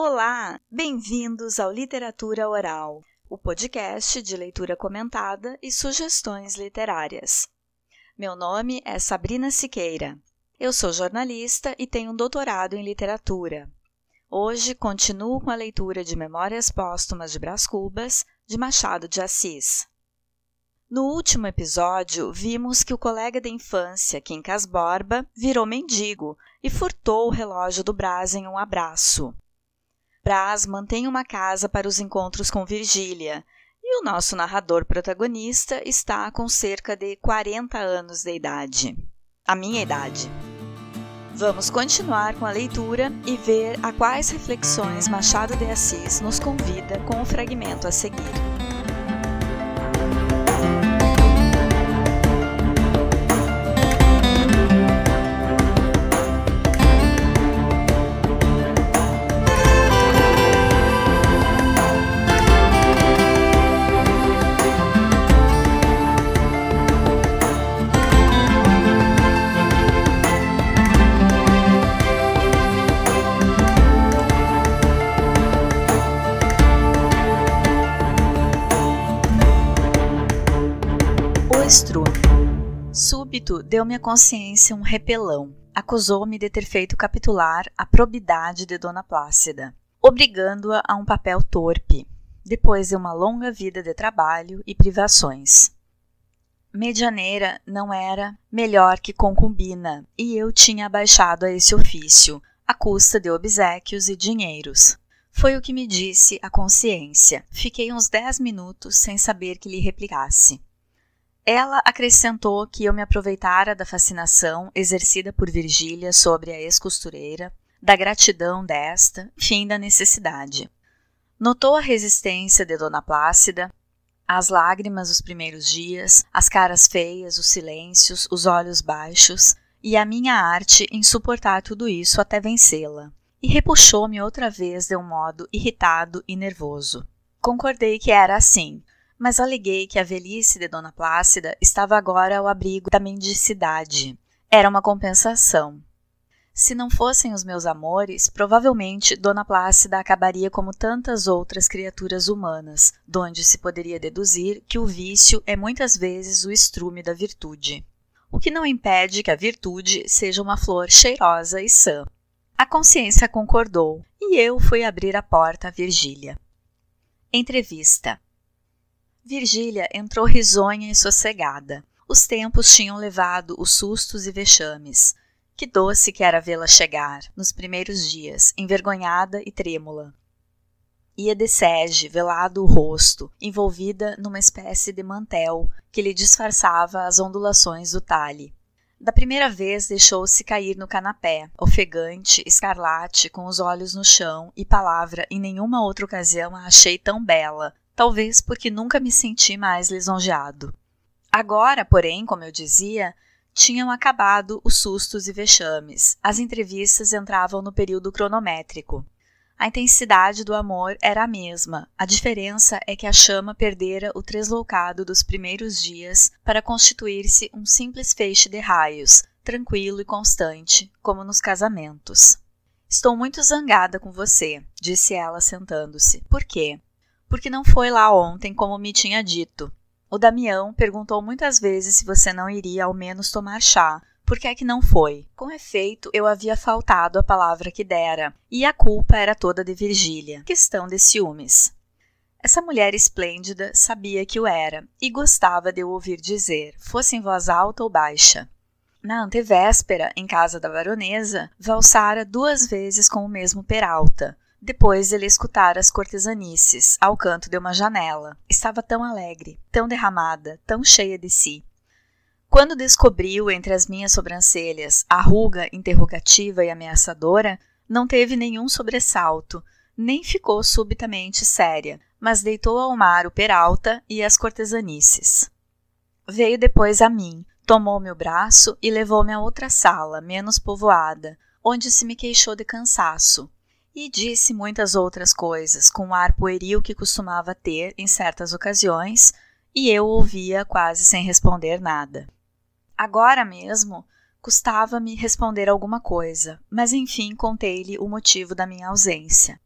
Olá, bem-vindos ao Literatura Oral, o podcast de leitura comentada e sugestões literárias. Meu nome é Sabrina Siqueira. Eu sou jornalista e tenho um doutorado em literatura. Hoje continuo com a leitura de Memórias Póstumas de Brás Cubas, de Machado de Assis. No último episódio, vimos que o colega de infância, Quincas Borba, virou mendigo e furtou o relógio do Brás em um abraço. Brás mantém uma casa para os encontros com Virgília, e o nosso narrador protagonista está com cerca de 40 anos de idade. A minha idade. Vamos continuar com a leitura e ver a quais reflexões Machado de Assis nos convida com o fragmento a seguir. Súbito deu-me a consciência um repelão. Acusou-me de ter feito capitular a probidade de Dona Plácida, obrigando-a a um papel torpe, depois de uma longa vida de trabalho e privações. Medianeira não era melhor que concubina, e eu tinha abaixado a esse ofício, à custa de obsequios e dinheiros. Foi o que me disse a consciência. Fiquei uns dez minutos sem saber que lhe replicasse. Ela acrescentou que eu me aproveitara da fascinação exercida por Virgília sobre a ex-costureira, da gratidão desta, fim da necessidade. Notou a resistência de Dona Plácida, as lágrimas dos primeiros dias, as caras feias, os silêncios, os olhos baixos, e a minha arte em suportar tudo isso até vencê-la. E repuxou-me outra vez de um modo irritado e nervoso. Concordei que era assim, mas aleguei que a velhice de Dona Plácida estava agora ao abrigo da mendicidade. Era uma compensação. Se não fossem os meus amores, provavelmente Dona Plácida acabaria como tantas outras criaturas humanas, donde se poderia deduzir que o vício é muitas vezes o estrume da virtude. O que não impede que a virtude seja uma flor cheirosa e sã. A consciência concordou e eu fui abrir a porta a Virgília. Entrevista. Virgília entrou risonha e sossegada. Os tempos tinham levado os sustos e vexames. Que doce que era vê-la chegar, nos primeiros dias, envergonhada e trêmula. Ia de sege, velado o rosto, envolvida numa espécie de mantel que lhe disfarçava as ondulações do talhe. Da primeira vez deixou-se cair no canapé, ofegante, escarlate, com os olhos no chão, e palavra em nenhuma outra ocasião a achei tão bela, talvez porque nunca me senti mais lisonjeado. Agora, porém, como eu dizia, tinham acabado os sustos e vexames. As entrevistas entravam no período cronométrico. A intensidade do amor era a mesma. A diferença é que a chama perdera o tresloucado dos primeiros dias para constituir-se um simples feixe de raios, tranquilo e constante, como nos casamentos. Estou muito zangada com você, disse ela sentando-se. Por quê? Porque não foi lá ontem como me tinha dito. O Damião perguntou muitas vezes se você não iria ao menos tomar chá. Por que é que não foi? Com efeito, eu havia faltado a palavra que dera, e a culpa era toda de Virgília. Questão de ciúmes. Essa mulher esplêndida sabia que o era e gostava de eu ouvir dizer, fosse em voz alta ou baixa. Na antevéspera, em casa da baronesa, valsara duas vezes com o mesmo Peralta, depois ele escutara as cortesanices ao canto de uma janela. Estava tão alegre, tão derramada, tão cheia de si. Quando descobriu entre as minhas sobrancelhas a ruga interrogativa e ameaçadora, não teve nenhum sobressalto, nem ficou subitamente séria, mas deitou ao mar o Peralta e as cortesanices. Veio depois a mim, tomou meu braço e levou-me a outra sala, menos povoada, onde se me queixou de cansaço, e disse muitas outras coisas, com o ar pueril que costumava ter em certas ocasiões, e eu ouvia quase sem responder nada. Agora mesmo custava-me responder alguma coisa, mas enfim contei-lhe o motivo da minha ausência.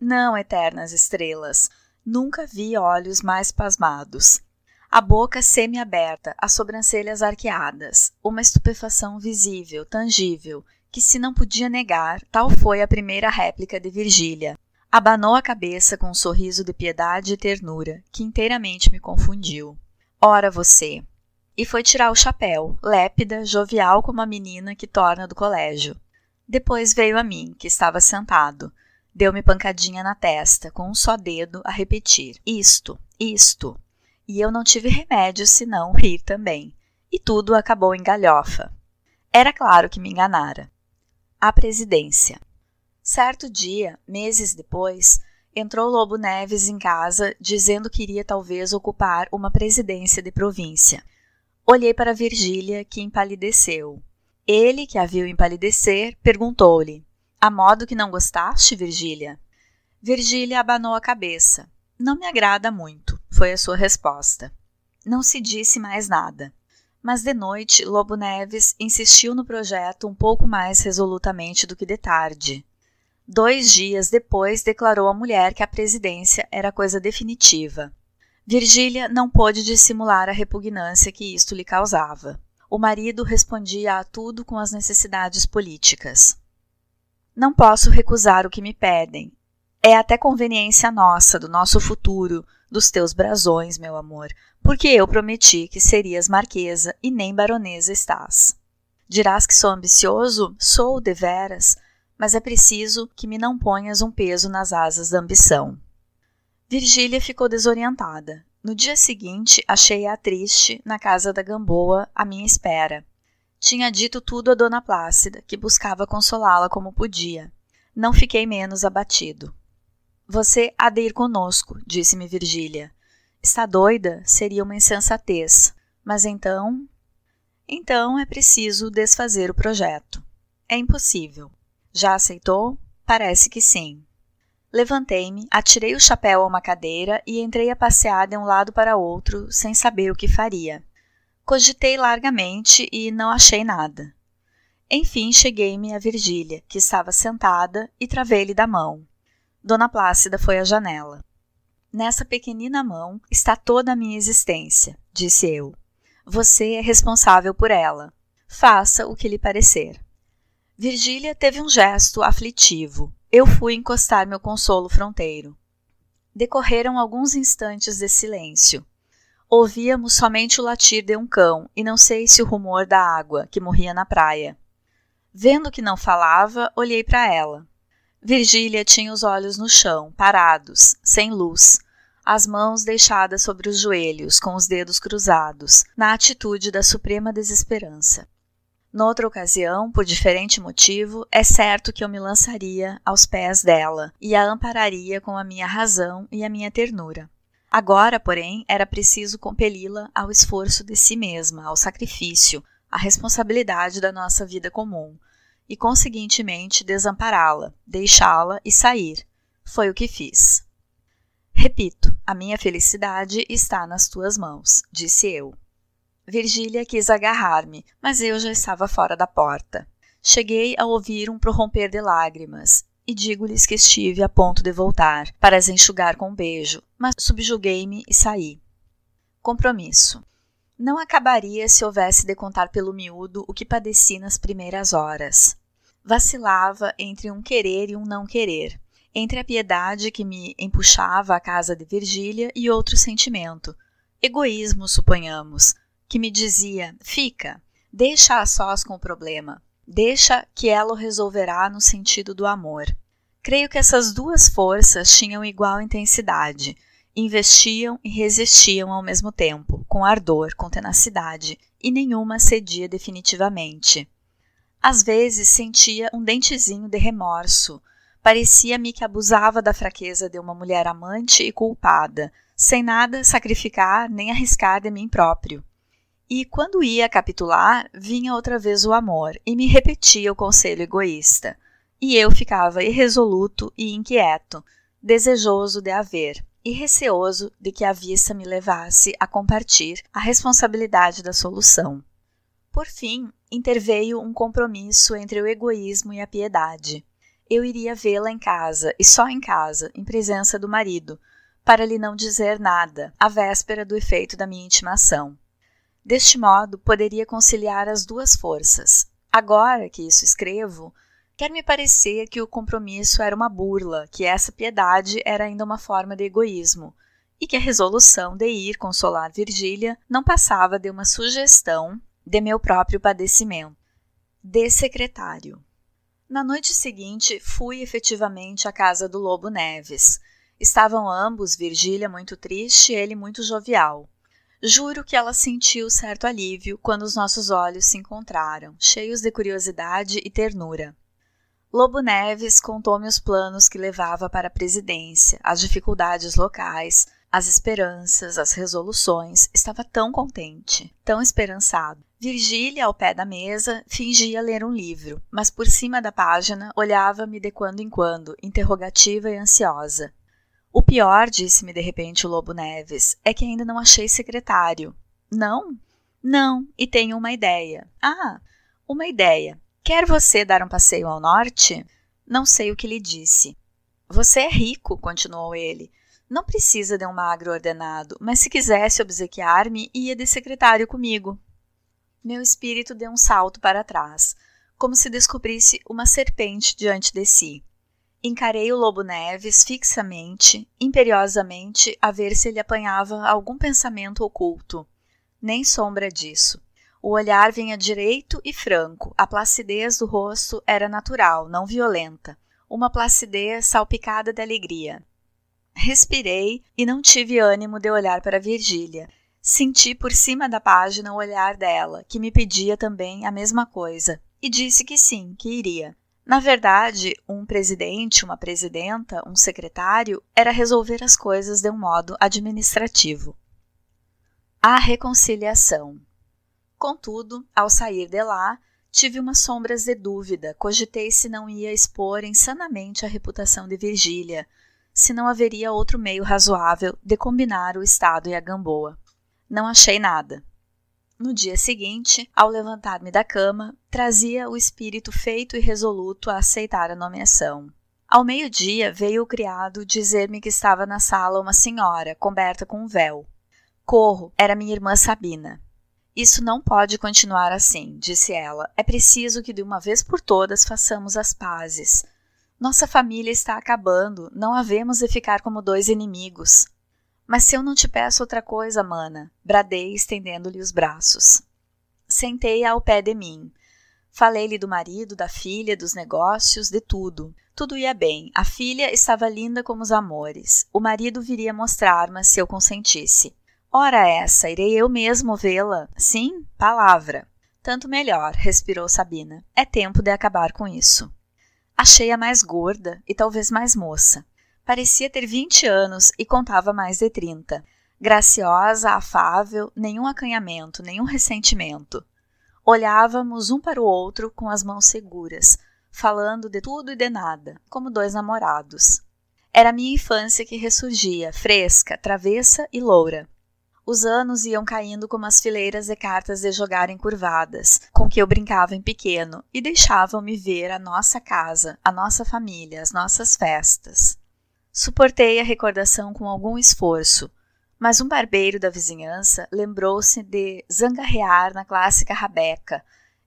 Não, eternas estrelas, nunca vi olhos mais pasmados. A boca semi-aberta, as sobrancelhas arqueadas, uma estupefação visível, tangível, que se não podia negar, tal foi a primeira réplica de Virgília. Abanou a cabeça com um sorriso de piedade e ternura, que inteiramente me confundiu. Ora você! E foi tirar o chapéu, lépida, jovial como a menina que torna do colégio. Depois veio a mim, que estava sentado. Deu-me pancadinha na testa, com um só dedo, a repetir: Isto, isto. E eu não tive remédio senão rir também. E tudo acabou em galhofa. Era claro que me enganara. A presidência. Certo dia, meses depois, entrou Lobo Neves em casa dizendo que iria talvez ocupar uma presidência de província. Olhei para Virgília, que empalideceu. Ele, que a viu empalidecer, perguntou-lhe: A modo que não gostaste, Virgília? Virgília abanou a cabeça. Não me agrada muito, foi a sua resposta. Não se disse mais nada. Mas de noite, Lobo Neves insistiu no projeto um pouco mais resolutamente do que de tarde. Dois dias depois, declarou à mulher que a presidência era coisa definitiva. Virgília não pôde dissimular a repugnância que isto lhe causava. O marido respondia a tudo com as necessidades políticas. Não posso recusar o que me pedem. É até conveniência nossa, do nosso futuro, dos teus brasões, meu amor, porque eu prometi que serias marquesa e nem baronesa estás. Dirás que sou ambicioso? Sou, deveras, mas é preciso que me não ponhas um peso nas asas da ambição. Virgília ficou desorientada. No dia seguinte, achei-a triste na casa da Gamboa, à minha espera. Tinha dito tudo a Dona Plácida, que buscava consolá-la como podia. Não fiquei menos abatido. Você há de ir conosco, disse-me Virgília. Está doida? Seria uma insensatez. Mas então. Então é preciso desfazer o projeto. É impossível. Já aceitou? Parece que sim. Levantei-me, atirei o chapéu a uma cadeira e entrei a passear de um lado para outro, sem saber o que faria. Cogitei largamente e não achei nada. Enfim, cheguei-me a Virgília, que estava sentada, e travei-lhe da mão. Dona Plácida foi à janela. Nessa pequenina mão está toda a minha existência, disse eu. Você é responsável por ela. Faça o que lhe parecer. Virgília teve um gesto aflitivo. Eu fui encostar meu consolo fronteiro. Decorreram alguns instantes de silêncio. Ouvíamos somente o latir de um cão e não sei se o rumor da água que morria na praia. Vendo que não falava, olhei para ela. Virgília tinha os olhos no chão, parados, sem luz, as mãos deixadas sobre os joelhos, com os dedos cruzados, na atitude da suprema desesperança. Noutra ocasião, por diferente motivo, é certo que eu me lançaria aos pés dela e a ampararia com a minha razão e a minha ternura. Agora, porém, era preciso compeli-la ao esforço de si mesma, ao sacrifício, à responsabilidade da nossa vida comum, e conseguintemente desampará-la, deixá-la e sair. Foi o que fiz. Repito, a minha felicidade está nas tuas mãos, disse eu. Virgília quis agarrar-me, mas eu já estava fora da porta. Cheguei a ouvir um prorromper de lágrimas e digo-lhes que estive a ponto de voltar para as enxugar com um beijo, mas subjuguei-me e saí. Compromisso. Não acabaria se houvesse de contar pelo miúdo o que padeci nas primeiras horas. Vacilava entre um querer e um não querer, entre a piedade que me empuxava à casa de Virgília e outro sentimento, egoísmo, suponhamos, que me dizia: fica, deixa a sós com o problema, deixa que ela o resolverá no sentido do amor. Creio que essas duas forças tinham igual intensidade, investiam e resistiam ao mesmo tempo, com ardor, com tenacidade, e nenhuma cedia definitivamente. Às vezes sentia um dentezinho de remorso. Parecia-me que abusava da fraqueza de uma mulher amante e culpada, sem nada sacrificar nem arriscar de mim próprio. E quando ia capitular, vinha outra vez o amor e me repetia o conselho egoísta. E eu ficava irresoluto e inquieto, desejoso de haver e receoso de que a vista me levasse a compartir a responsabilidade da solução. Por fim, interveio um compromisso entre o egoísmo e a piedade. eu iria vê-la em casa, e só em casa, em presença do marido, para lhe não dizer nada, à véspera do efeito da minha intimação. Deste modo, poderia conciliar as duas forças. Agora que isso escrevo, quer me parecer que o compromisso era uma burla, que essa piedade era ainda uma forma de egoísmo, e que a resolução de ir consolar Virgília não passava de uma sugestão de meu próprio padecimento. De secretário. Na noite seguinte, fui efetivamente à casa do Lobo Neves. Estavam ambos, Virgília muito triste e ele muito jovial. Juro que ela sentiu certo alívio quando os nossos olhos se encontraram, cheios de curiosidade e ternura. Lobo Neves contou-me os planos que levava para a presidência, as dificuldades locais, as esperanças, as resoluções. Estava tão contente, tão esperançado. Virgília, ao pé da mesa, fingia ler um livro, mas por cima da página olhava-me de quando em quando, interrogativa e ansiosa. O pior, disse-me de repente o Lobo Neves, é que ainda não achei secretário. Não? Não, e tenho uma ideia. Ah, uma ideia. Quer você dar um passeio ao norte? Não sei o que lhe disse. Você é rico, continuou ele. Não precisa de um magro ordenado, mas se quisesse obsequiar-me, ia de secretário comigo. Meu espírito deu um salto para trás, como se descobrisse uma serpente diante de si. Encarei o Lobo Neves fixamente, imperiosamente, a ver se ele apanhava algum pensamento oculto. Nem sombra disso. O olhar vinha direito e franco, a placidez do rosto era natural, não violenta, uma placidez salpicada de alegria. Respirei e não tive ânimo de olhar para Virgília, Senti por cima da página o olhar dela, que me pedia também a mesma coisa, e disse que sim, que iria. Na verdade, um presidente, uma presidenta, um secretário era resolver as coisas de um modo administrativo. A reconciliação. Contudo, ao sair de lá, tive umas sombras de dúvida, cogitei se não ia expor insanamente a reputação de Virgília, se não haveria outro meio razoável de combinar o Estado e a Gamboa. Não achei nada. No dia seguinte, ao levantar-me da cama, trazia o espírito feito e resoluto a aceitar a nomeação. Ao meio-dia veio o criado dizer-me que estava na sala uma senhora, coberta com um véu. Corro, era minha irmã Sabina. Isso não pode continuar assim, disse ela. É preciso que de uma vez por todas façamos as pazes. Nossa família está acabando, não havemos de ficar como dois inimigos. Mas se eu não te peço outra coisa, mana, bradei estendendo-lhe os braços. Sentei ao pé de mim. Falei-lhe do marido, da filha, dos negócios, de tudo. Tudo ia bem. A filha estava linda como os amores. O marido viria mostrar-me se eu consentisse. Ora essa, irei eu mesmo vê-la. Sim, palavra. Tanto melhor, respirou Sabina. É tempo de acabar com isso. Achei-a mais gorda e talvez mais moça. Parecia ter vinte anos e contava mais de trinta. Graciosa, afável, nenhum acanhamento, nenhum ressentimento. Olhávamos um para o outro com as mãos seguras, falando de tudo e de nada, como dois namorados. Era minha infância que ressurgia, fresca, travessa e loura. Os anos iam caindo como as fileiras de cartas de jogar encurvadas, com que eu brincava em pequeno, e deixavam-me ver a nossa casa, a nossa família, as nossas festas. Suportei a recordação com algum esforço, mas um barbeiro da vizinhança lembrou-se de zangarrear na clássica rabeca,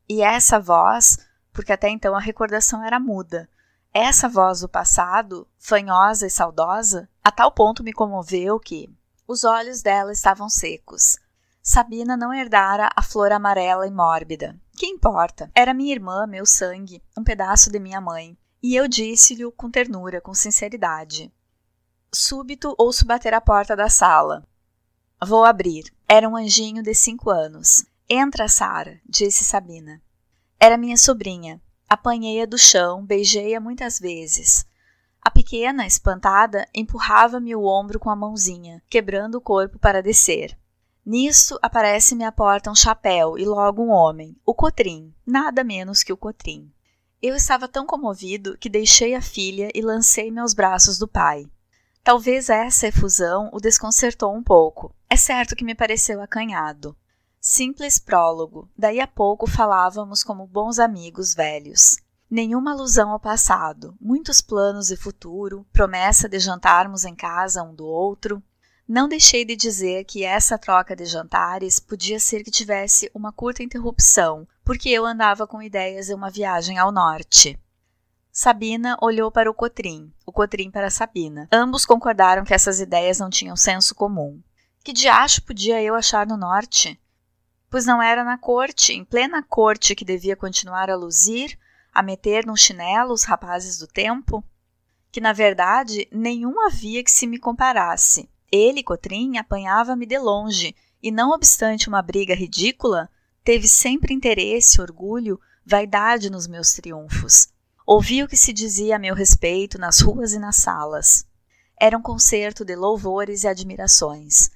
e essa voz, porque até então a recordação era muda, essa voz do passado, fanhosa e saudosa, a tal ponto me comoveu que os olhos dela estavam secos. Sabina não herdara a flor amarela e mórbida. Que importa? Era minha irmã, meu sangue, um pedaço de minha mãe e eu disse-lhe com ternura, com sinceridade. Súbito ouço bater a porta da sala. Vou abrir. Era um anjinho de cinco anos. Entra, Sara, disse Sabina. Era minha sobrinha. Apanhei-a do chão, beijei-a muitas vezes. A pequena, espantada, empurrava-me o ombro com a mãozinha, quebrando o corpo para descer. Nisso aparece-me à porta um chapéu e logo um homem, o Cotrim, nada menos que o Cotrim. Eu estava tão comovido que deixei a filha e lancei-me aos braços do pai. Talvez essa efusão o desconcertou um pouco. É certo que me pareceu acanhado. Simples prólogo, daí a pouco falávamos como bons amigos velhos. Nenhuma alusão ao passado, muitos planos e futuro, promessa de jantarmos em casa um do outro. Não deixei de dizer que essa troca de jantares podia ser que tivesse uma curta interrupção, porque eu andava com ideias de uma viagem ao norte. Sabina olhou para o Cotrim, o Cotrim para Sabina. Ambos concordaram que essas ideias não tinham senso comum. Que diacho podia eu achar no norte? Pois não era na corte, em plena corte, que devia continuar a luzir, a meter num chinelo os rapazes do tempo? Que na verdade nenhum havia que se me comparasse. Ele, Cotrim, apanhava-me de longe, e não obstante uma briga ridícula, teve sempre interesse, orgulho, vaidade nos meus triunfos. Ouvi o que se dizia a meu respeito nas ruas e nas salas. Era um concerto de louvores e admirações.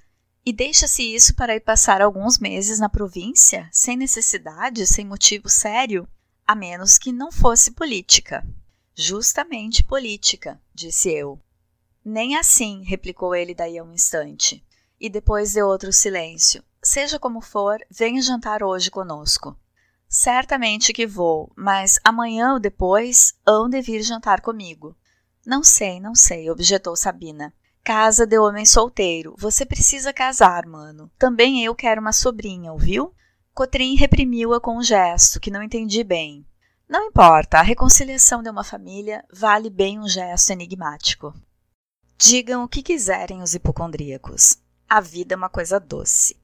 E deixa-se isso para ir passar alguns meses na província, sem necessidade, sem motivo sério, a menos que não fosse política. Justamente política, disse eu. Nem assim, replicou ele daí a um instante. E depois de outro silêncio. Seja como for, venha jantar hoje conosco. Certamente que vou, mas amanhã ou depois hão de vir jantar comigo. Não sei, não sei, objetou Sabina. Casa de homem solteiro. Você precisa casar, mano. Também eu quero uma sobrinha, ouviu? Cotrim reprimiu-a com um gesto que não entendi bem. Não importa, a reconciliação de uma família vale bem um gesto enigmático. Digam o que quiserem os hipocondríacos. A vida é uma coisa doce.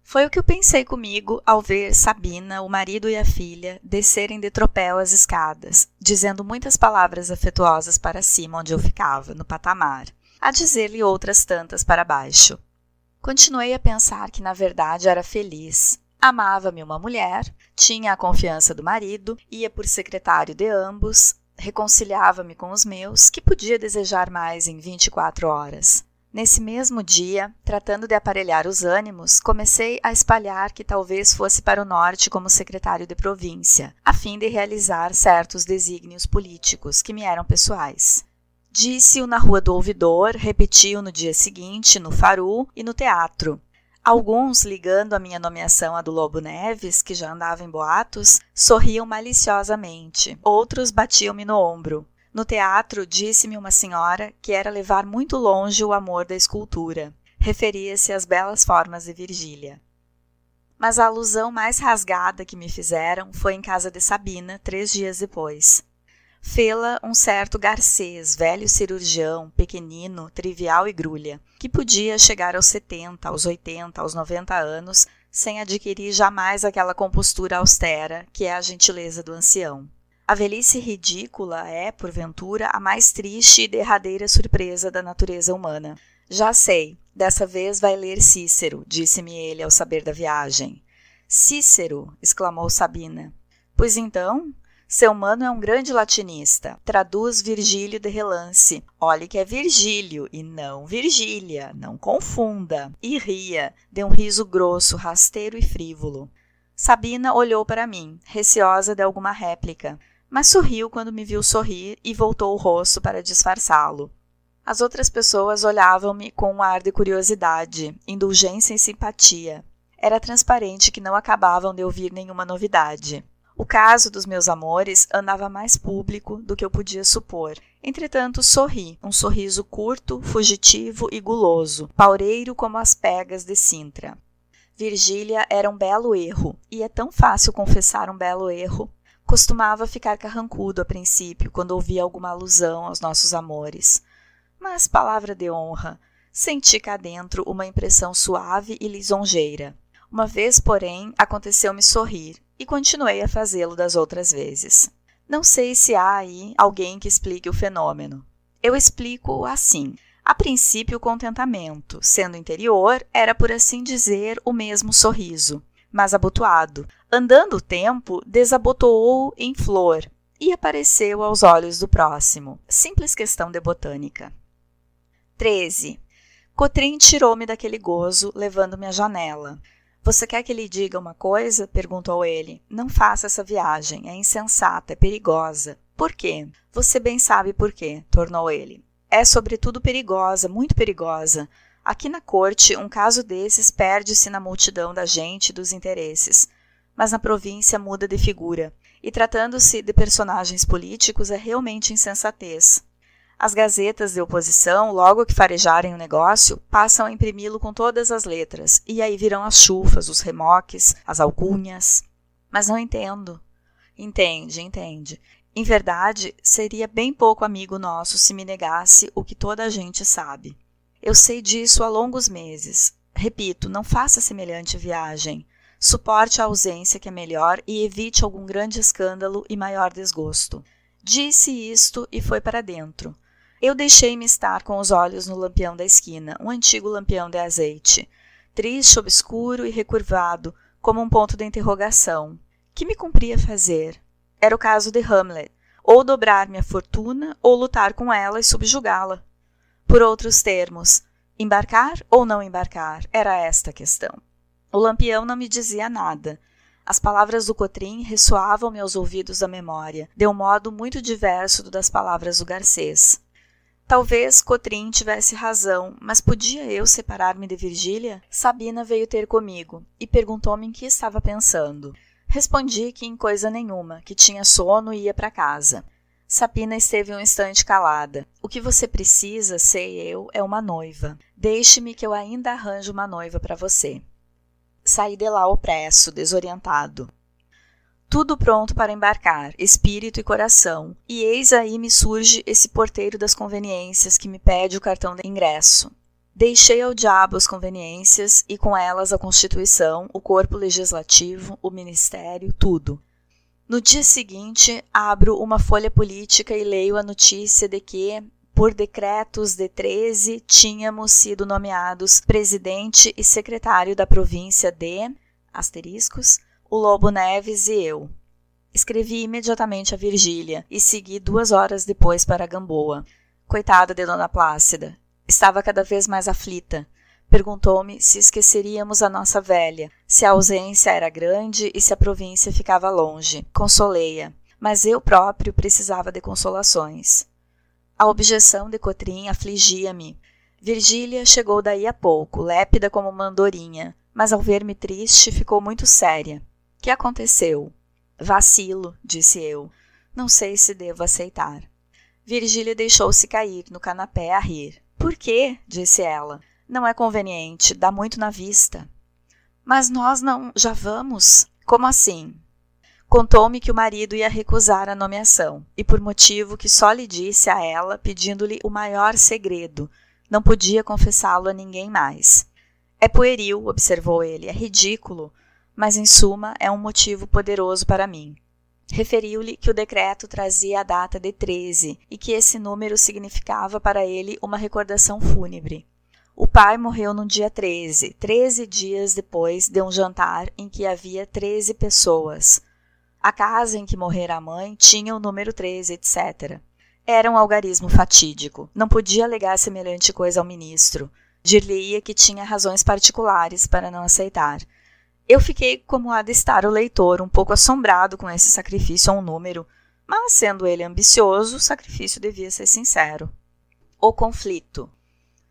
Foi o que eu pensei comigo ao ver Sabina, o marido e a filha, descerem de tropel as escadas, dizendo muitas palavras afetuosas para cima onde eu ficava, no patamar, a dizer-lhe outras tantas para baixo. Continuei a pensar que na verdade era feliz. Amava-me uma mulher, tinha a confiança do marido, ia por secretário de ambos, reconciliava-me com os meus, que podia desejar mais em 24 horas. Nesse mesmo dia, tratando de aparelhar os ânimos, comecei a espalhar que talvez fosse para o norte como secretário de província, a fim de realizar certos desígnios políticos que me eram pessoais. Disse-o na Rua do Ouvidor, repetiu no dia seguinte, no Faru e no teatro. Alguns, ligando a minha nomeação à do Lobo Neves, que já andava em boatos, sorriam maliciosamente. Outros batiam-me no ombro. No teatro, disse-me uma senhora que era levar muito longe o amor da escultura. Referia-se às belas formas de Virgília. Mas a alusão mais rasgada que me fizeram foi em casa de Sabina, três dias depois. Fê-la um certo Garcês, velho cirurgião, pequenino, trivial e grulha, que podia chegar aos setenta, aos oitenta, aos noventa anos, sem adquirir jamais aquela compostura austera que é a gentileza do ancião. A velhice ridícula é, porventura, a mais triste e derradeira surpresa da natureza humana. Já sei, dessa vez vai ler Cícero, disse-me ele ao saber da viagem. Cícero! exclamou Sabina. Pois então, seu mano é um grande latinista. Traduz Virgílio de relance. Olhe que é Virgílio e não Virgília. Não confunda. E ria, de um riso grosso, rasteiro e frívolo. Sabina olhou para mim, receosa de alguma réplica mas sorriu quando me viu sorrir e voltou o rosto para disfarçá-lo. As outras pessoas olhavam-me com um ar de curiosidade, indulgência e simpatia. Era transparente que não acabavam de ouvir nenhuma novidade. O caso dos meus amores andava mais público do que eu podia supor. Entretanto, sorri, um sorriso curto, fugitivo e guloso, paureiro como as pegas de Sintra. Virgília era um belo erro, e é tão fácil confessar um belo erro Costumava ficar carrancudo a princípio quando ouvia alguma alusão aos nossos amores. Mas, palavra de honra, senti cá dentro uma impressão suave e lisonjeira. Uma vez, porém, aconteceu-me sorrir e continuei a fazê-lo das outras vezes. Não sei se há aí alguém que explique o fenômeno. Eu explico assim. A princípio, o contentamento, sendo interior, era, por assim dizer, o mesmo sorriso mas abotoado. Andando o tempo, desabotoou em flor e apareceu aos olhos do próximo. Simples questão de botânica. 13. Cotrim tirou-me daquele gozo, levando-me à janela. Você quer que lhe diga uma coisa? perguntou ele. Não faça essa viagem. É insensata, é perigosa. Por quê? Você bem sabe por quê, tornou ele. É sobretudo perigosa, muito perigosa. Aqui na corte, um caso desses perde-se na multidão da gente e dos interesses, mas na província muda de figura. e tratando-se de personagens políticos é realmente insensatez. As gazetas de oposição, logo que farejarem o negócio, passam a imprimi-lo com todas as letras, e aí virão as chufas, os remoques, as alcunhas. Mas não entendo. Entende, entende. Em verdade, seria bem pouco amigo nosso se me negasse o que toda a gente sabe. Eu sei disso há longos meses. Repito, não faça semelhante viagem. Suporte a ausência que é melhor e evite algum grande escândalo e maior desgosto. Disse isto e foi para dentro. Eu deixei-me estar com os olhos no lampião da esquina, um antigo lampião de azeite, triste, obscuro e recurvado, como um ponto de interrogação. Que me cumpria fazer? Era o caso de Hamlet, ou dobrar minha fortuna, ou lutar com ela e subjugá-la. Por outros termos, embarcar ou não embarcar, era esta a questão. O lampião não me dizia nada. As palavras do Cotrim ressoavam-me aos ouvidos da memória, de um modo muito diverso do das palavras do Garcês. Talvez Cotrim tivesse razão, mas podia eu separar-me de Virgília? Sabina veio ter comigo e perguntou-me em que estava pensando. Respondi que em coisa nenhuma, que tinha sono e ia para casa. Sabina esteve um instante calada. O que você precisa, sei eu, é uma noiva. Deixe-me que eu ainda arranjo uma noiva para você. Saí de lá opresso, desorientado. Tudo pronto para embarcar, espírito e coração, e eis aí me surge esse porteiro das conveniências que me pede o cartão de ingresso. Deixei ao diabo as conveniências e com elas a Constituição, o corpo legislativo, o ministério, tudo. No dia seguinte, abro uma folha política e leio a notícia de que, por decretos de 13, tínhamos sido nomeados presidente e secretário da província de asteriscos, o Lobo Neves e eu. Escrevi imediatamente a Virgília e segui duas horas depois para Gamboa. Coitada de Dona Plácida. Estava cada vez mais aflita. Perguntou-me se esqueceríamos a nossa velha, se a ausência era grande e se a província ficava longe. Consolei-a, mas eu próprio precisava de consolações. A objeção de Cotrim afligia-me. Virgília chegou daí a pouco, lépida como uma andorinha, mas ao ver-me triste ficou muito séria. Que aconteceu? Vacilo, disse eu. Não sei se devo aceitar. Virgília deixou-se cair no canapé a rir. Por quê? disse ela. Não é conveniente, dá muito na vista. Mas nós não já vamos? Como assim? Contou-me que o marido ia recusar a nomeação, e por motivo que só lhe disse a ela, pedindo-lhe o maior segredo. Não podia confessá-lo a ninguém mais. É pueril, observou ele, é ridículo, mas em suma é um motivo poderoso para mim. Referiu-lhe que o decreto trazia a data de 13 e que esse número significava para ele uma recordação fúnebre. O pai morreu no dia 13, 13 dias depois de um jantar em que havia 13 pessoas, a casa em que morrera a mãe tinha o número 13, etc. Era um algarismo fatídico. Não podia alegar semelhante coisa ao ministro. Dir-lhe-ia que tinha razões particulares para não aceitar. Eu fiquei, como há de estar o leitor, um pouco assombrado com esse sacrifício a um número, mas, sendo ele ambicioso, o sacrifício devia ser sincero. O conflito.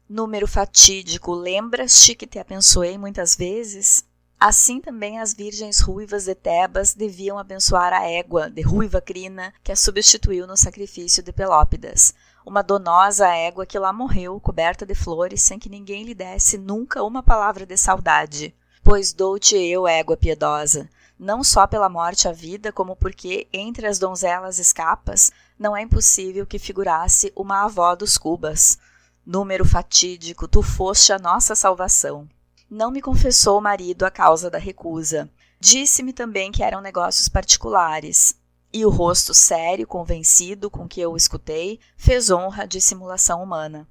Número fatídico, lembras-te que te abençoei muitas vezes? Assim também as virgens ruivas de Tebas deviam abençoar a égua de ruiva crina que a substituiu no sacrifício de Pelópidas, uma donosa égua que lá morreu coberta de flores sem que ninguém lhe desse nunca uma palavra de saudade. Pois dou-te eu, égua piedosa, não só pela morte à vida, como porque entre as donzelas escapas não é impossível que figurasse uma avó dos Cubas. Número fatídico, tu foste a nossa salvação. Não me confessou o marido a causa da recusa. Disse-me também que eram negócios particulares. E o rosto sério, convencido com que eu o escutei, fez honra à dissimulação humana.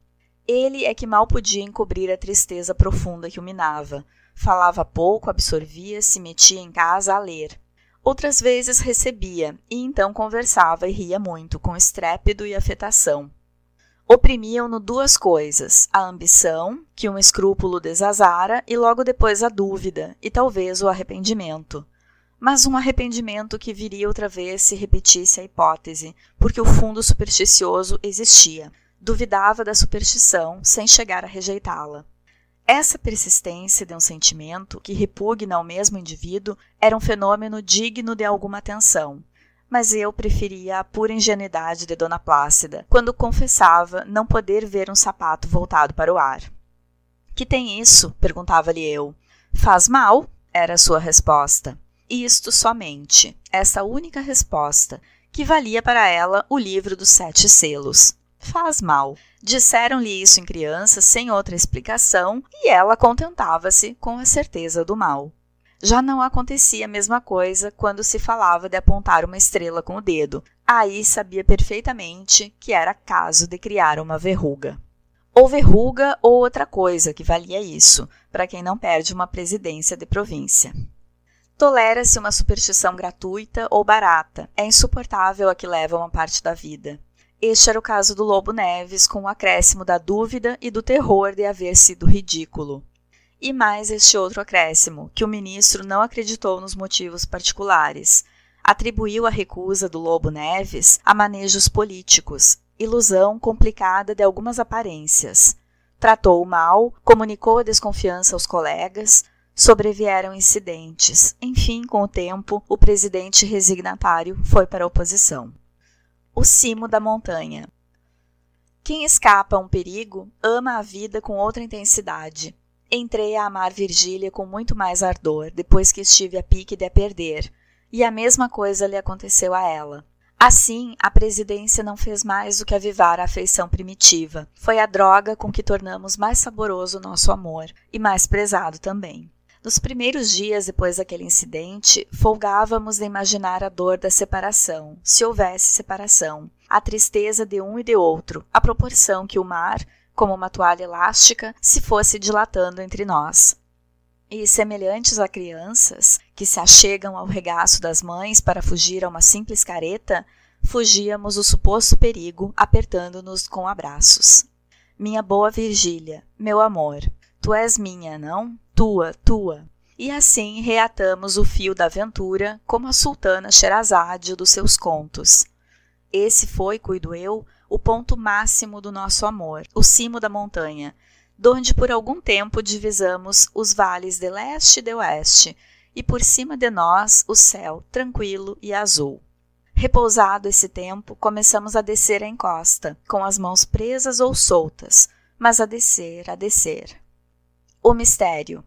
Ele é que mal podia encobrir a tristeza profunda que o minava. Falava pouco, absorvia, se metia em casa a ler. Outras vezes recebia, e então conversava e ria muito, com estrépito e afetação oprimiam-no duas coisas: a ambição, que um escrúpulo desazara, e logo depois a dúvida, e talvez o arrependimento. Mas um arrependimento que viria outra vez se repetisse a hipótese, porque o fundo supersticioso existia. Duvidava da superstição sem chegar a rejeitá-la. Essa persistência de um sentimento que repugna ao mesmo indivíduo era um fenômeno digno de alguma atenção. mas eu preferia a pura ingenuidade de Dona Plácida, quando confessava não poder ver um sapato voltado para o ar. Que tem isso? perguntava-lhe eu. Faz mal? era a sua resposta. Isto somente, essa única resposta, que valia para ela o livro dos sete selos. Faz mal. Disseram-lhe isso em criança sem outra explicação e ela contentava-se com a certeza do mal. Já não acontecia a mesma coisa quando se falava de apontar uma estrela com o dedo. Aí sabia perfeitamente que era caso de criar uma verruga. Ou verruga ou outra coisa que valia isso, para quem não perde uma presidência de província. Tolera-se uma superstição gratuita ou barata. É insuportável a que leva uma parte da vida. Este era o caso do Lobo Neves, com o acréscimo da dúvida e do terror de haver sido ridículo. E mais este outro acréscimo, que o ministro não acreditou nos motivos particulares. Atribuiu a recusa do Lobo Neves a manejos políticos, ilusão complicada de algumas aparências. Tratou-o mal, comunicou a desconfiança aos colegas, sobrevieram incidentes. Enfim, com o tempo, o presidente resignatário foi para a oposição. O cimo da montanha. Quem escapa a um perigo ama a vida com outra intensidade. Entrei a amar Virgília com muito mais ardor depois que estive a pique de a perder, e a mesma coisa lhe aconteceu a ela. Assim, a presidência não fez mais do que avivar a afeição primitiva. Foi a droga com que tornamos mais saboroso o nosso amor, e mais prezado também. Nos primeiros dias depois daquele incidente, folgávamos de imaginar a dor da separação, se houvesse separação, a tristeza de um e de outro, à proporção que o mar, como uma toalha elástica, se fosse dilatando entre nós. E, semelhantes a crianças que se achegam ao regaço das mães para fugir a uma simples careta, fugíamos o suposto perigo, apertando-nos com abraços. Minha boa Virgília, meu amor, tu és minha, não? Tua, tua. E assim reatamos o fio da aventura como a sultana Sherazade dos seus contos. Esse foi, cuido eu, o ponto máximo do nosso amor, o cimo da montanha, donde por algum tempo divisamos os vales de leste e de oeste, e por cima de nós o céu tranquilo e azul. Repousado esse tempo, começamos a descer a encosta, com as mãos presas ou soltas, mas a descer, a descer. O mistério.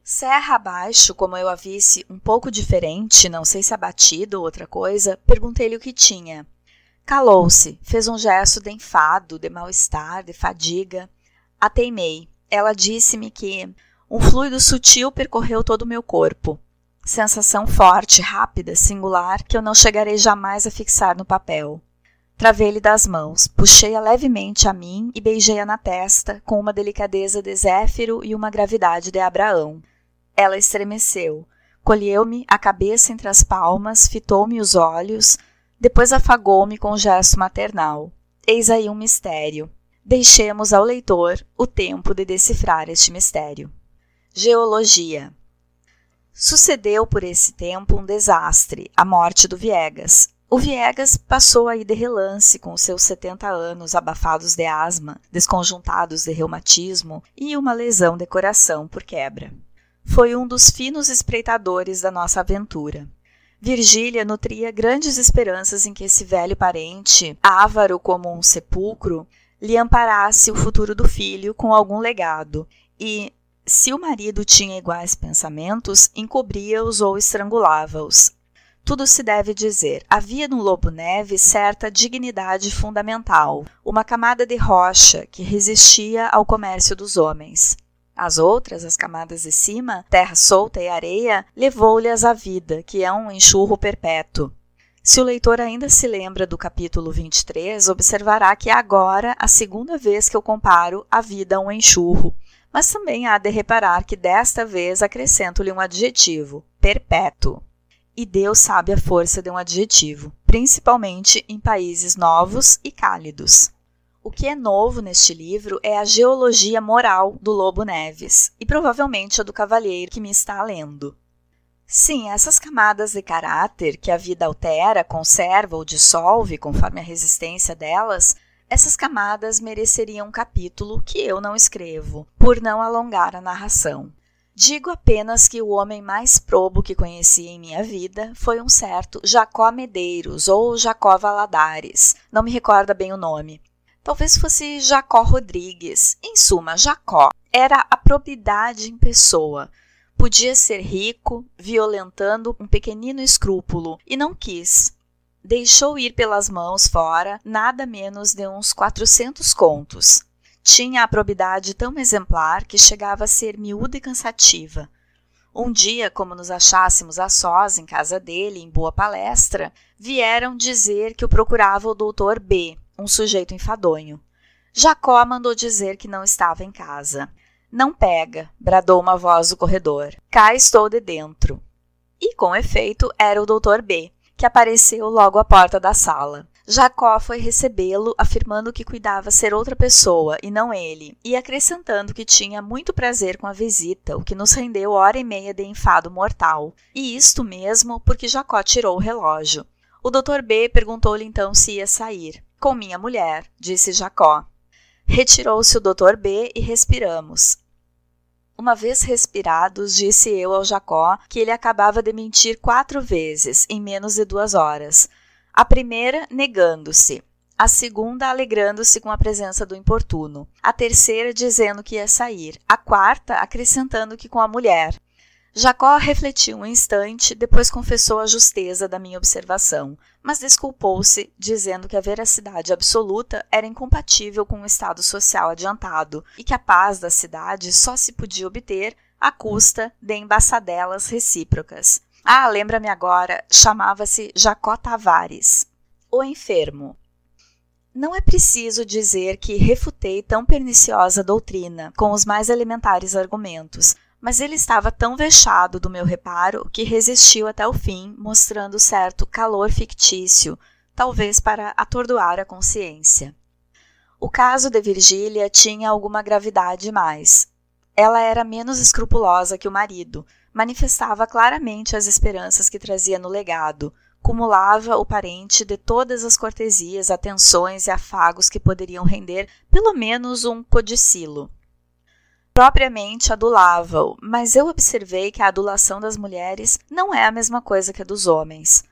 Serra abaixo, como eu a visse um pouco diferente, não sei se abatido ou outra coisa, perguntei-lhe o que tinha. Calou-se, fez um gesto de enfado, de mal-estar, de fadiga. A teimei. Ela disse-me que um fluido sutil percorreu todo o meu corpo. Sensação forte, rápida, singular, que eu não chegarei jamais a fixar no papel. Travei-lhe das mãos, puxei-a levemente a mim e beijei-a na testa, com uma delicadeza de Zéfiro e uma gravidade de Abraão. Ela estremeceu, colheu-me a cabeça entre as palmas, fitou-me os olhos, depois afagou-me com um gesto maternal. Eis aí um mistério. Deixemos ao leitor o tempo de decifrar este mistério. Geologia. Sucedeu por esse tempo um desastre, a morte do Viegas. O Viegas passou aí de relance com seus 70 anos abafados de asma, desconjuntados de reumatismo e uma lesão de coração por quebra. Foi um dos finos espreitadores da nossa aventura. Virgília nutria grandes esperanças em que esse velho parente, ávaro como um sepulcro, lhe amparasse o futuro do filho com algum legado e, se o marido tinha iguais pensamentos, encobria-os ou estrangulava-os. Tudo se deve dizer. Havia no Lobo Neve certa dignidade fundamental, uma camada de rocha que resistia ao comércio dos homens. As outras, as camadas de cima, terra solta e areia, levou-lhes a vida, que é um enxurro perpétuo. Se o leitor ainda se lembra do capítulo 23, observará que é agora a segunda vez que eu comparo a vida a um enxurro. Mas também há de reparar que desta vez acrescento-lhe um adjetivo, perpétuo. E Deus sabe a força de um adjetivo, principalmente em países novos e cálidos. O que é novo neste livro é a geologia moral do Lobo Neves e provavelmente a do cavalheiro que me está lendo. Sim, essas camadas de caráter que a vida altera, conserva ou dissolve conforme a resistência delas, essas camadas mereceriam um capítulo que eu não escrevo, por não alongar a narração. Digo apenas que o homem mais probo que conheci em minha vida foi um certo Jacó Medeiros ou Jacó Valadares, não me recorda bem o nome. Talvez fosse Jacó Rodrigues. Em suma, Jacó era a probidade em pessoa. Podia ser rico, violentando um pequenino escrúpulo, e não quis. Deixou ir pelas mãos fora nada menos de uns 400 contos. Tinha a probidade tão exemplar que chegava a ser miúda e cansativa. Um dia, como nos achássemos a sós em casa dele, em boa palestra, vieram dizer que o procurava o doutor B, um sujeito enfadonho. Jacó mandou dizer que não estava em casa. Não pega, bradou uma voz do corredor. Cá estou de dentro. E com efeito era o doutor B, que apareceu logo à porta da sala. Jacó foi recebê-lo, afirmando que cuidava ser outra pessoa e não ele, e acrescentando que tinha muito prazer com a visita, o que nos rendeu hora e meia de enfado mortal. E isto mesmo porque Jacó tirou o relógio. O doutor B perguntou-lhe então se ia sair. Com minha mulher, disse Jacó. Retirou-se o doutor B e respiramos. Uma vez respirados, disse eu ao Jacó que ele acabava de mentir quatro vezes, em menos de duas horas. A primeira, negando-se. A segunda, alegrando-se com a presença do importuno. A terceira, dizendo que ia sair. A quarta, acrescentando que com a mulher. Jacó refletiu um instante, depois confessou a justeza da minha observação, mas desculpou-se, dizendo que a veracidade absoluta era incompatível com o estado social adiantado e que a paz da cidade só se podia obter à custa de embaçadelas recíprocas. Ah, lembra-me agora, chamava-se Jacó Tavares. O enfermo. Não é preciso dizer que refutei tão perniciosa doutrina com os mais elementares argumentos, mas ele estava tão vexado do meu reparo que resistiu até o fim, mostrando certo calor fictício, talvez para atordoar a consciência. O caso de Virgília tinha alguma gravidade mais. Ela era menos escrupulosa que o marido, manifestava claramente as esperanças que trazia no legado, cumulava o parente de todas as cortesias, atenções e afagos que poderiam render pelo menos um codicilo. Propriamente adulava-o, mas eu observei que a adulação das mulheres não é a mesma coisa que a dos homens.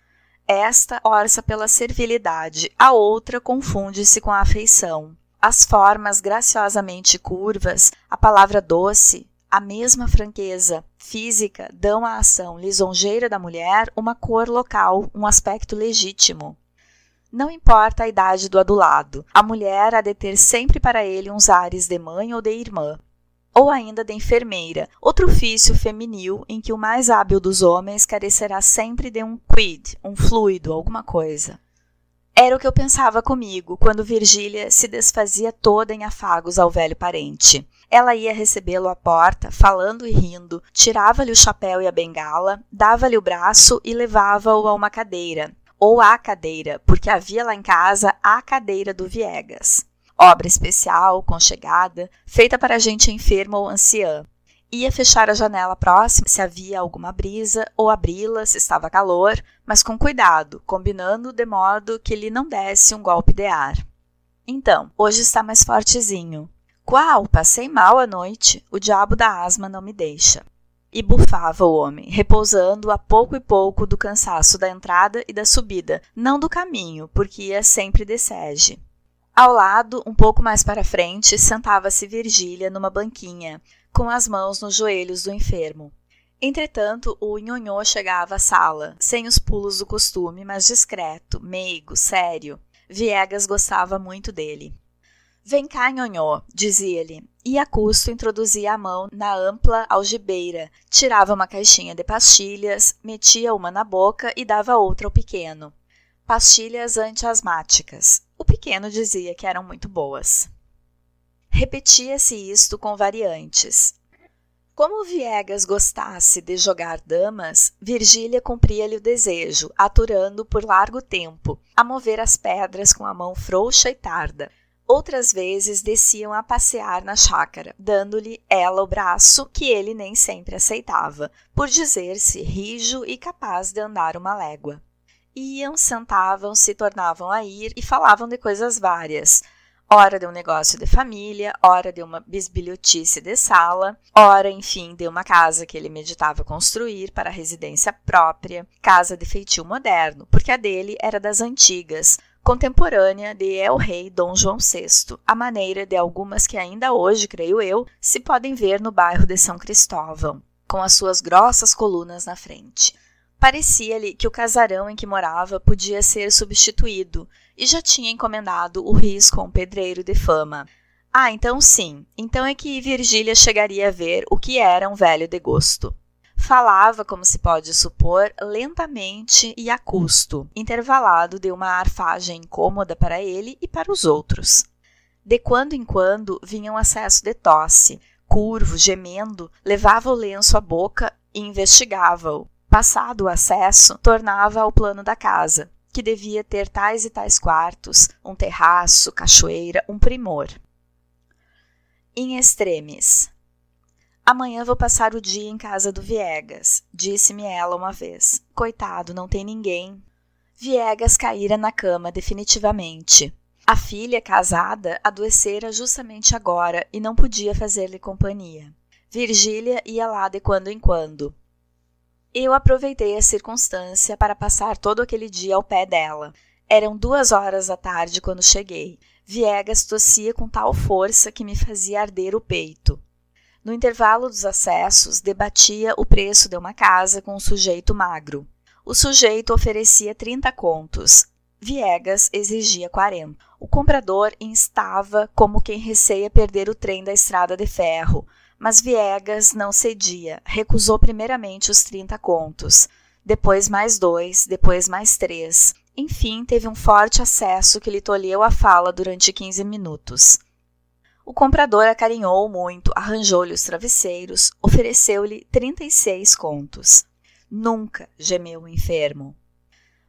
Esta orça pela servilidade, a outra confunde-se com a afeição. As formas graciosamente curvas, a palavra doce, a mesma franqueza física dão à ação lisonjeira da mulher uma cor local, um aspecto legítimo. Não importa a idade do adulado, a mulher há de ter sempre para ele uns ares de mãe ou de irmã, ou ainda de enfermeira, outro ofício feminil em que o mais hábil dos homens carecerá sempre de um quid, um fluido, alguma coisa. Era o que eu pensava comigo quando Virgília se desfazia toda em afagos ao velho parente. Ela ia recebê-lo à porta, falando e rindo, tirava-lhe o chapéu e a bengala, dava-lhe o braço e levava-o a uma cadeira, ou à cadeira, porque havia lá em casa a cadeira do Viegas. Obra especial, conchegada, feita para gente enferma ou anciã. Ia fechar a janela próxima se havia alguma brisa, ou abri-la se estava calor, mas com cuidado, combinando de modo que lhe não desse um golpe de ar. Então, hoje está mais fortezinho. Qual? Passei mal a noite. O diabo da asma não me deixa. E bufava o homem, repousando a pouco e pouco do cansaço da entrada e da subida, não do caminho, porque ia sempre de sege. Ao lado, um pouco mais para frente, sentava-se Virgília numa banquinha, com as mãos nos joelhos do enfermo. Entretanto, o nhonhô chegava à sala, sem os pulos do costume, mas discreto, meigo, sério. Viegas gostava muito dele. Vem cá, nhonhô, dizia-lhe, e a custo introduzia a mão na ampla algibeira, tirava uma caixinha de pastilhas, metia uma na boca e dava outra ao pequeno. Pastilhas antiasmáticas. O pequeno dizia que eram muito boas. Repetia-se isto com variantes. Como Viegas gostasse de jogar damas, Virgília cumpria-lhe o desejo, aturando por largo tempo, a mover as pedras com a mão frouxa e tarda. Outras vezes desciam a passear na chácara, dando-lhe ela o braço, que ele nem sempre aceitava, por dizer-se rijo e capaz de andar uma légua. Iam, sentavam-se, tornavam a ir e falavam de coisas várias, ora de um negócio de família, ora de uma bisbilhotice de sala, ora, enfim, de uma casa que ele meditava construir para residência própria, casa de feitio moderno, porque a dele era das antigas, contemporânea de El Rei Dom João VI, a maneira de algumas que ainda hoje, creio eu, se podem ver no bairro de São Cristóvão, com as suas grossas colunas na frente. Parecia-lhe que o casarão em que morava podia ser substituído e já tinha encomendado o risco a um pedreiro de fama. Ah, então sim, então é que Virgília chegaria a ver o que era um velho de gosto. Falava, como se pode supor, lentamente e a custo, intervalado de uma arfagem incômoda para ele e para os outros. De quando em quando vinha um acesso de tosse, curvo, gemendo, levava o lenço à boca e investigava-o, Passado o acesso, tornava ao plano da casa, que devia ter tais e tais quartos, um terraço, cachoeira, um primor. Em extremes. Amanhã vou passar o dia em casa do Viegas, disse-me ela uma vez. Coitado, não tem ninguém. Viegas caíra na cama definitivamente. A filha, casada, adoecera justamente agora e não podia fazer-lhe companhia. Virgília ia lá de quando em quando. Eu aproveitei a circunstância para passar todo aquele dia ao pé dela. Eram duas horas da tarde quando cheguei. Viegas tossia com tal força que me fazia arder o peito. No intervalo dos acessos, debatia o preço de uma casa com um sujeito magro. O sujeito oferecia 30 contos. Viegas exigia 40. O comprador instava como quem receia perder o trem da estrada de ferro, mas Viegas não cedia, recusou primeiramente os 30 contos, depois mais dois, depois mais três. Enfim, teve um forte acesso que lhe tolheu a fala durante 15 minutos. O comprador acarinhou muito, arranjou-lhe os travesseiros, ofereceu-lhe 36 contos. Nunca, gemeu o enfermo.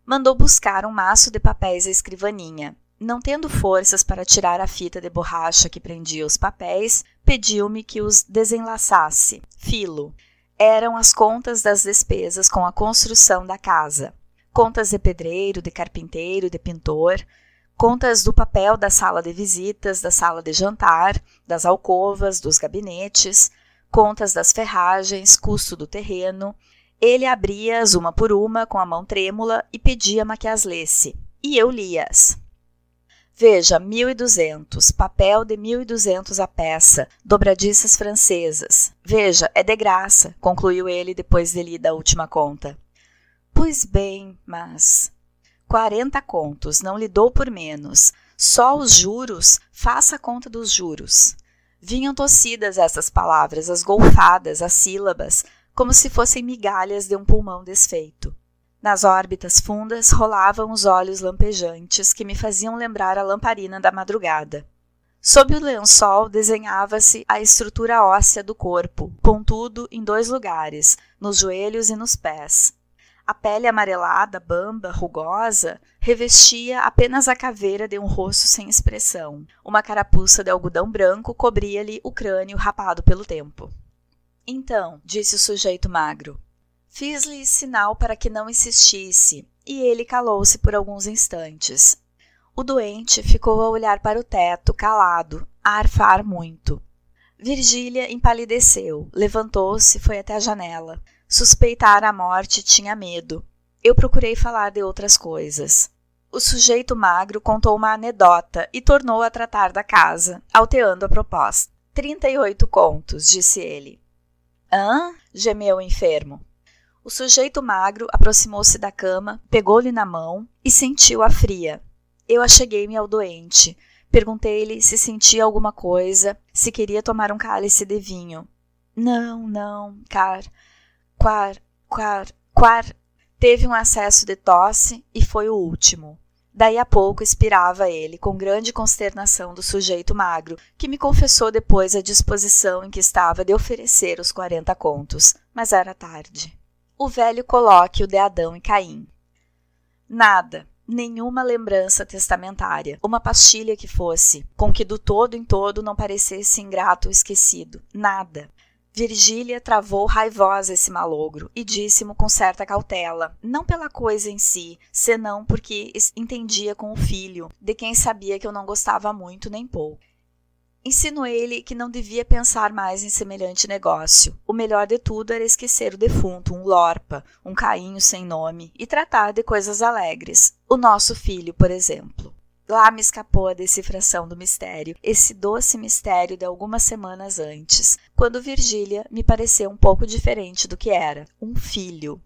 Mandou buscar um maço de papéis à escrivaninha. Não tendo forças para tirar a fita de borracha que prendia os papéis, pediu-me que os desenlaçasse. Filo. Eram as contas das despesas com a construção da casa. Contas de pedreiro, de carpinteiro, de pintor, contas do papel da sala de visitas, da sala de jantar, das alcovas, dos gabinetes, contas das ferragens, custo do terreno. Ele abria-as uma por uma com a mão trêmula e pedia-me que as lesse. E eu lia-as. Veja, 1.200, papel de 1.200 a peça, dobradiças francesas. Veja, é de graça, concluiu ele depois de lida a última conta. Pois bem, mas. 40 contos, não lhe dou por menos. Só os juros, faça a conta dos juros. Vinham tossidas essas palavras, as golfadas, as sílabas, como se fossem migalhas de um pulmão desfeito. Nas órbitas fundas rolavam os olhos lampejantes que me faziam lembrar a lamparina da madrugada. Sob o lençol desenhava-se a estrutura óssea do corpo, contudo em dois lugares, nos joelhos e nos pés. A pele amarelada, bamba, rugosa, revestia apenas a caveira de um rosto sem expressão. Uma carapuça de algodão branco cobria-lhe o crânio rapado pelo tempo. Então, disse o sujeito magro, Fiz-lhe sinal para que não insistisse, e ele calou-se por alguns instantes. O doente ficou a olhar para o teto, calado, a arfar muito. Virgília empalideceu, levantou-se, foi até a janela. Suspeitar a morte tinha medo. Eu procurei falar de outras coisas. O sujeito magro contou uma anedota e tornou a tratar da casa, alteando a proposta. Trinta e oito contos, disse ele. Hã? gemeu o enfermo. O sujeito magro aproximou-se da cama, pegou-lhe na mão e sentiu-a fria. Eu acheguei-me ao doente. Perguntei-lhe se sentia alguma coisa, se queria tomar um cálice de vinho. Não, não, car, quar, quar, quar. Teve um acesso de tosse e foi o último. Daí a pouco expirava ele, com grande consternação do sujeito magro, que me confessou depois a disposição em que estava de oferecer os quarenta contos, mas era tarde o velho colóquio de Adão e Caim. Nada, nenhuma lembrança testamentária, uma pastilha que fosse, com que do todo em todo não parecesse ingrato ou esquecido, nada. Virgília travou raivosa esse malogro e disse-mo com certa cautela, não pela coisa em si, senão porque entendia com o filho, de quem sabia que eu não gostava muito nem pouco. Insinuei-lhe que não devia pensar mais em semelhante negócio. O melhor de tudo era esquecer o defunto, um lorpa, um cainho sem nome, e tratar de coisas alegres. O nosso filho, por exemplo. Lá me escapou a decifração do mistério, esse doce mistério de algumas semanas antes, quando Virgília me pareceu um pouco diferente do que era, um filho,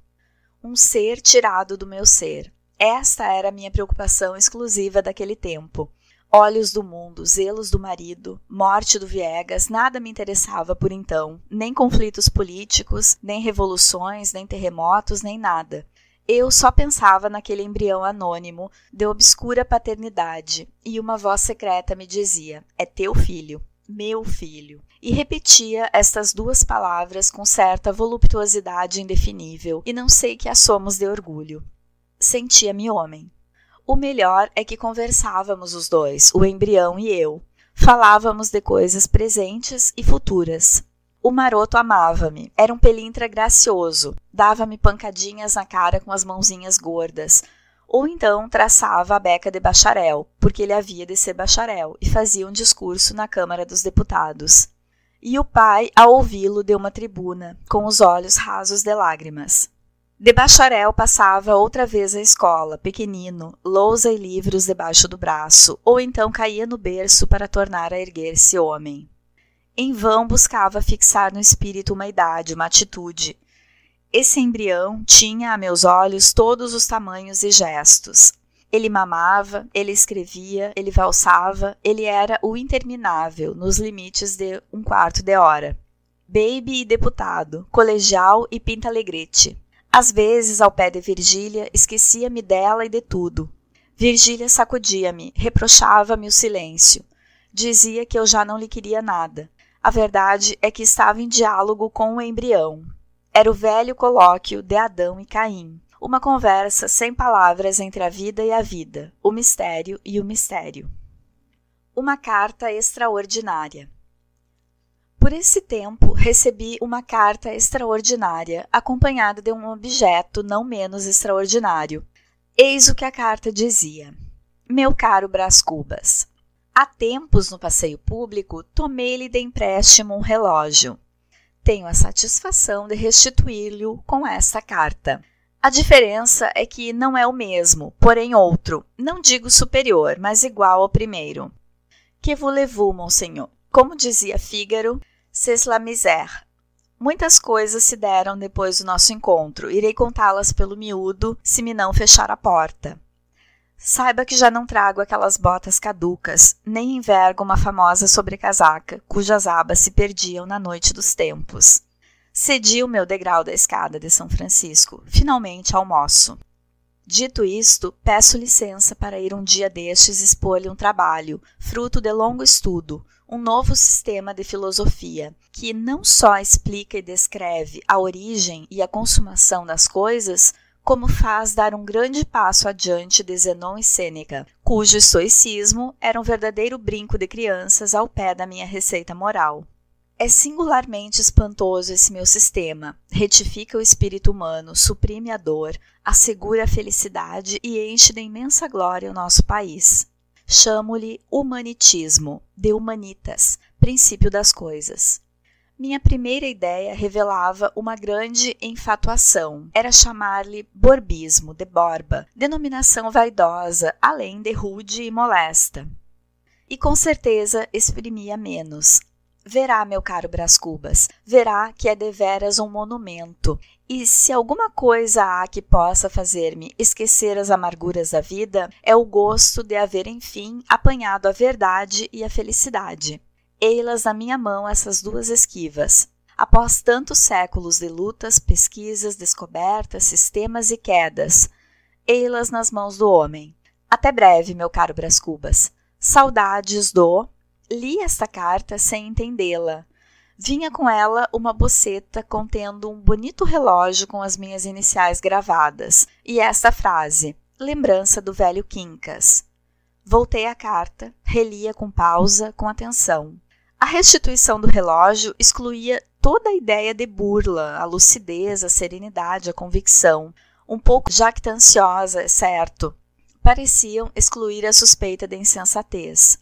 um ser tirado do meu ser. Esta era a minha preocupação exclusiva daquele tempo. Olhos do mundo, zelos do marido, morte do Viegas, nada me interessava por então, nem conflitos políticos, nem revoluções, nem terremotos, nem nada. Eu só pensava naquele embrião anônimo de obscura paternidade, e uma voz secreta me dizia: É teu filho, meu filho. E repetia estas duas palavras com certa voluptuosidade indefinível, e não sei que assomos de orgulho. Sentia-me homem. O melhor é que conversávamos os dois, o embrião e eu. Falávamos de coisas presentes e futuras, o maroto amava-me. Era um pelintra gracioso. Dava-me pancadinhas na cara com as mãozinhas gordas. Ou então traçava a beca de bacharel, porque ele havia de ser bacharel, e fazia um discurso na Câmara dos Deputados. E o pai, ao ouvi-lo, deu uma tribuna, com os olhos rasos de lágrimas. De bacharel passava outra vez à escola, pequenino, lousa e livros debaixo do braço, ou então caía no berço para tornar a erguer-se homem. Em vão buscava fixar no espírito uma idade, uma atitude. Esse embrião tinha a meus olhos todos os tamanhos e gestos. Ele mamava, ele escrevia, ele valsava, ele era o interminável, nos limites de um quarto de hora. Baby e deputado, colegial e pinta-alegrete. Às vezes, ao pé de Virgília, esquecia-me dela e de tudo. Virgília sacudia-me, reprochava-me o silêncio. Dizia que eu já não lhe queria nada. A verdade é que estava em diálogo com o embrião. Era o velho colóquio de Adão e Caim, uma conversa sem palavras entre a vida e a vida, o mistério e o mistério. Uma carta extraordinária. Por esse tempo, recebi uma carta extraordinária, acompanhada de um objeto não menos extraordinário. Eis o que a carta dizia: Meu caro Brás Cubas, Há tempos no passeio público, tomei-lhe de empréstimo um relógio. Tenho a satisfação de restituí-lhe com esta carta. A diferença é que não é o mesmo, porém outro, não digo superior, mas igual ao primeiro. Que voulez-vous, monseigneur? Como dizia Fígaro, c'est la misère. Muitas coisas se deram depois do nosso encontro. Irei contá-las pelo miúdo, se me não fechar a porta. Saiba que já não trago aquelas botas caducas, nem envergo uma famosa sobrecasaca, cujas abas se perdiam na noite dos tempos. Cedi o meu degrau da escada de São Francisco. Finalmente almoço. Dito isto, peço licença para ir um dia destes expor-lhe um trabalho, fruto de longo estudo, um novo sistema de filosofia, que não só explica e descreve a origem e a consumação das coisas, como faz dar um grande passo adiante de Zenon e Sêneca, cujo estoicismo era um verdadeiro brinco de crianças ao pé da minha receita moral. É singularmente espantoso esse meu sistema. Retifica o espírito humano, suprime a dor, assegura a felicidade e enche de imensa glória o nosso país. Chamo-lhe humanitismo, de humanitas, princípio das coisas. Minha primeira ideia revelava uma grande enfatuação. Era chamar-lhe borbismo, de borba, denominação vaidosa, além de rude e molesta. E com certeza exprimia menos. Verá, meu caro Brás Cubas, verá que é deveras um monumento. E se alguma coisa há que possa fazer-me esquecer as amarguras da vida, é o gosto de haver, enfim, apanhado a verdade e a felicidade. Ei-las na minha mão essas duas esquivas. Após tantos séculos de lutas, pesquisas, descobertas, sistemas e quedas, ei-las nas mãos do homem. Até breve, meu caro Brás Cubas. Saudades do. Li esta carta sem entendê-la. Vinha com ela uma boceta contendo um bonito relógio com as minhas iniciais gravadas e esta frase: Lembrança do velho Quincas. Voltei a carta, relia com pausa, com atenção. A restituição do relógio excluía toda a ideia de burla, a lucidez, a serenidade, a convicção, um pouco jactanciosa, é certo, pareciam excluir a suspeita de insensatez.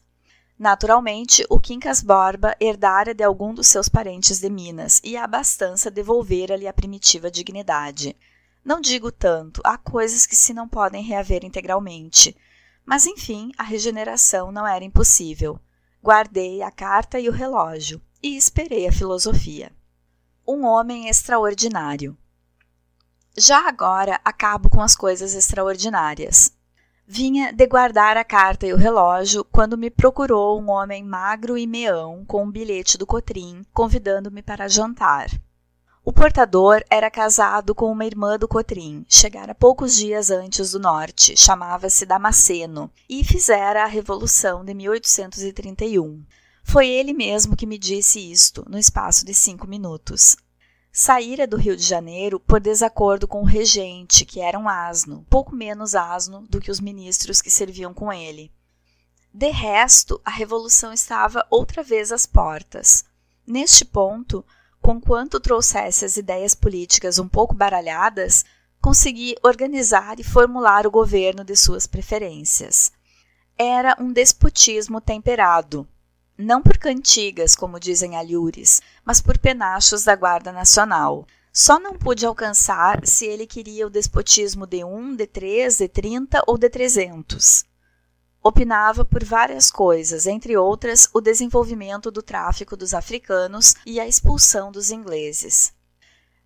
Naturalmente, o Quincas Borba herdara de algum dos seus parentes de Minas e a abastança devolvera-lhe a primitiva dignidade. Não digo tanto, há coisas que se não podem reaver integralmente. Mas enfim, a regeneração não era impossível. Guardei a carta e o relógio e esperei a filosofia. Um homem extraordinário. Já agora acabo com as coisas extraordinárias. Vinha de guardar a carta e o relógio quando me procurou um homem magro e meão com um bilhete do Cotrim convidando-me para jantar. O portador era casado com uma irmã do Cotrim, chegara poucos dias antes do norte, chamava-se Damasceno, e fizera a Revolução de 1831. Foi ele mesmo que me disse isto, no espaço de cinco minutos. Saíra do Rio de Janeiro por desacordo com o regente, que era um asno, pouco menos asno do que os ministros que serviam com ele. De resto, a revolução estava outra vez às portas. Neste ponto, conquanto trouxesse as ideias políticas um pouco baralhadas, consegui organizar e formular o governo de suas preferências. Era um despotismo temperado, não por cantigas, como dizem alhures, mas por penachos da Guarda Nacional. Só não pude alcançar se ele queria o despotismo de um, de três, de trinta ou de trezentos. Opinava por várias coisas, entre outras, o desenvolvimento do tráfico dos africanos e a expulsão dos ingleses.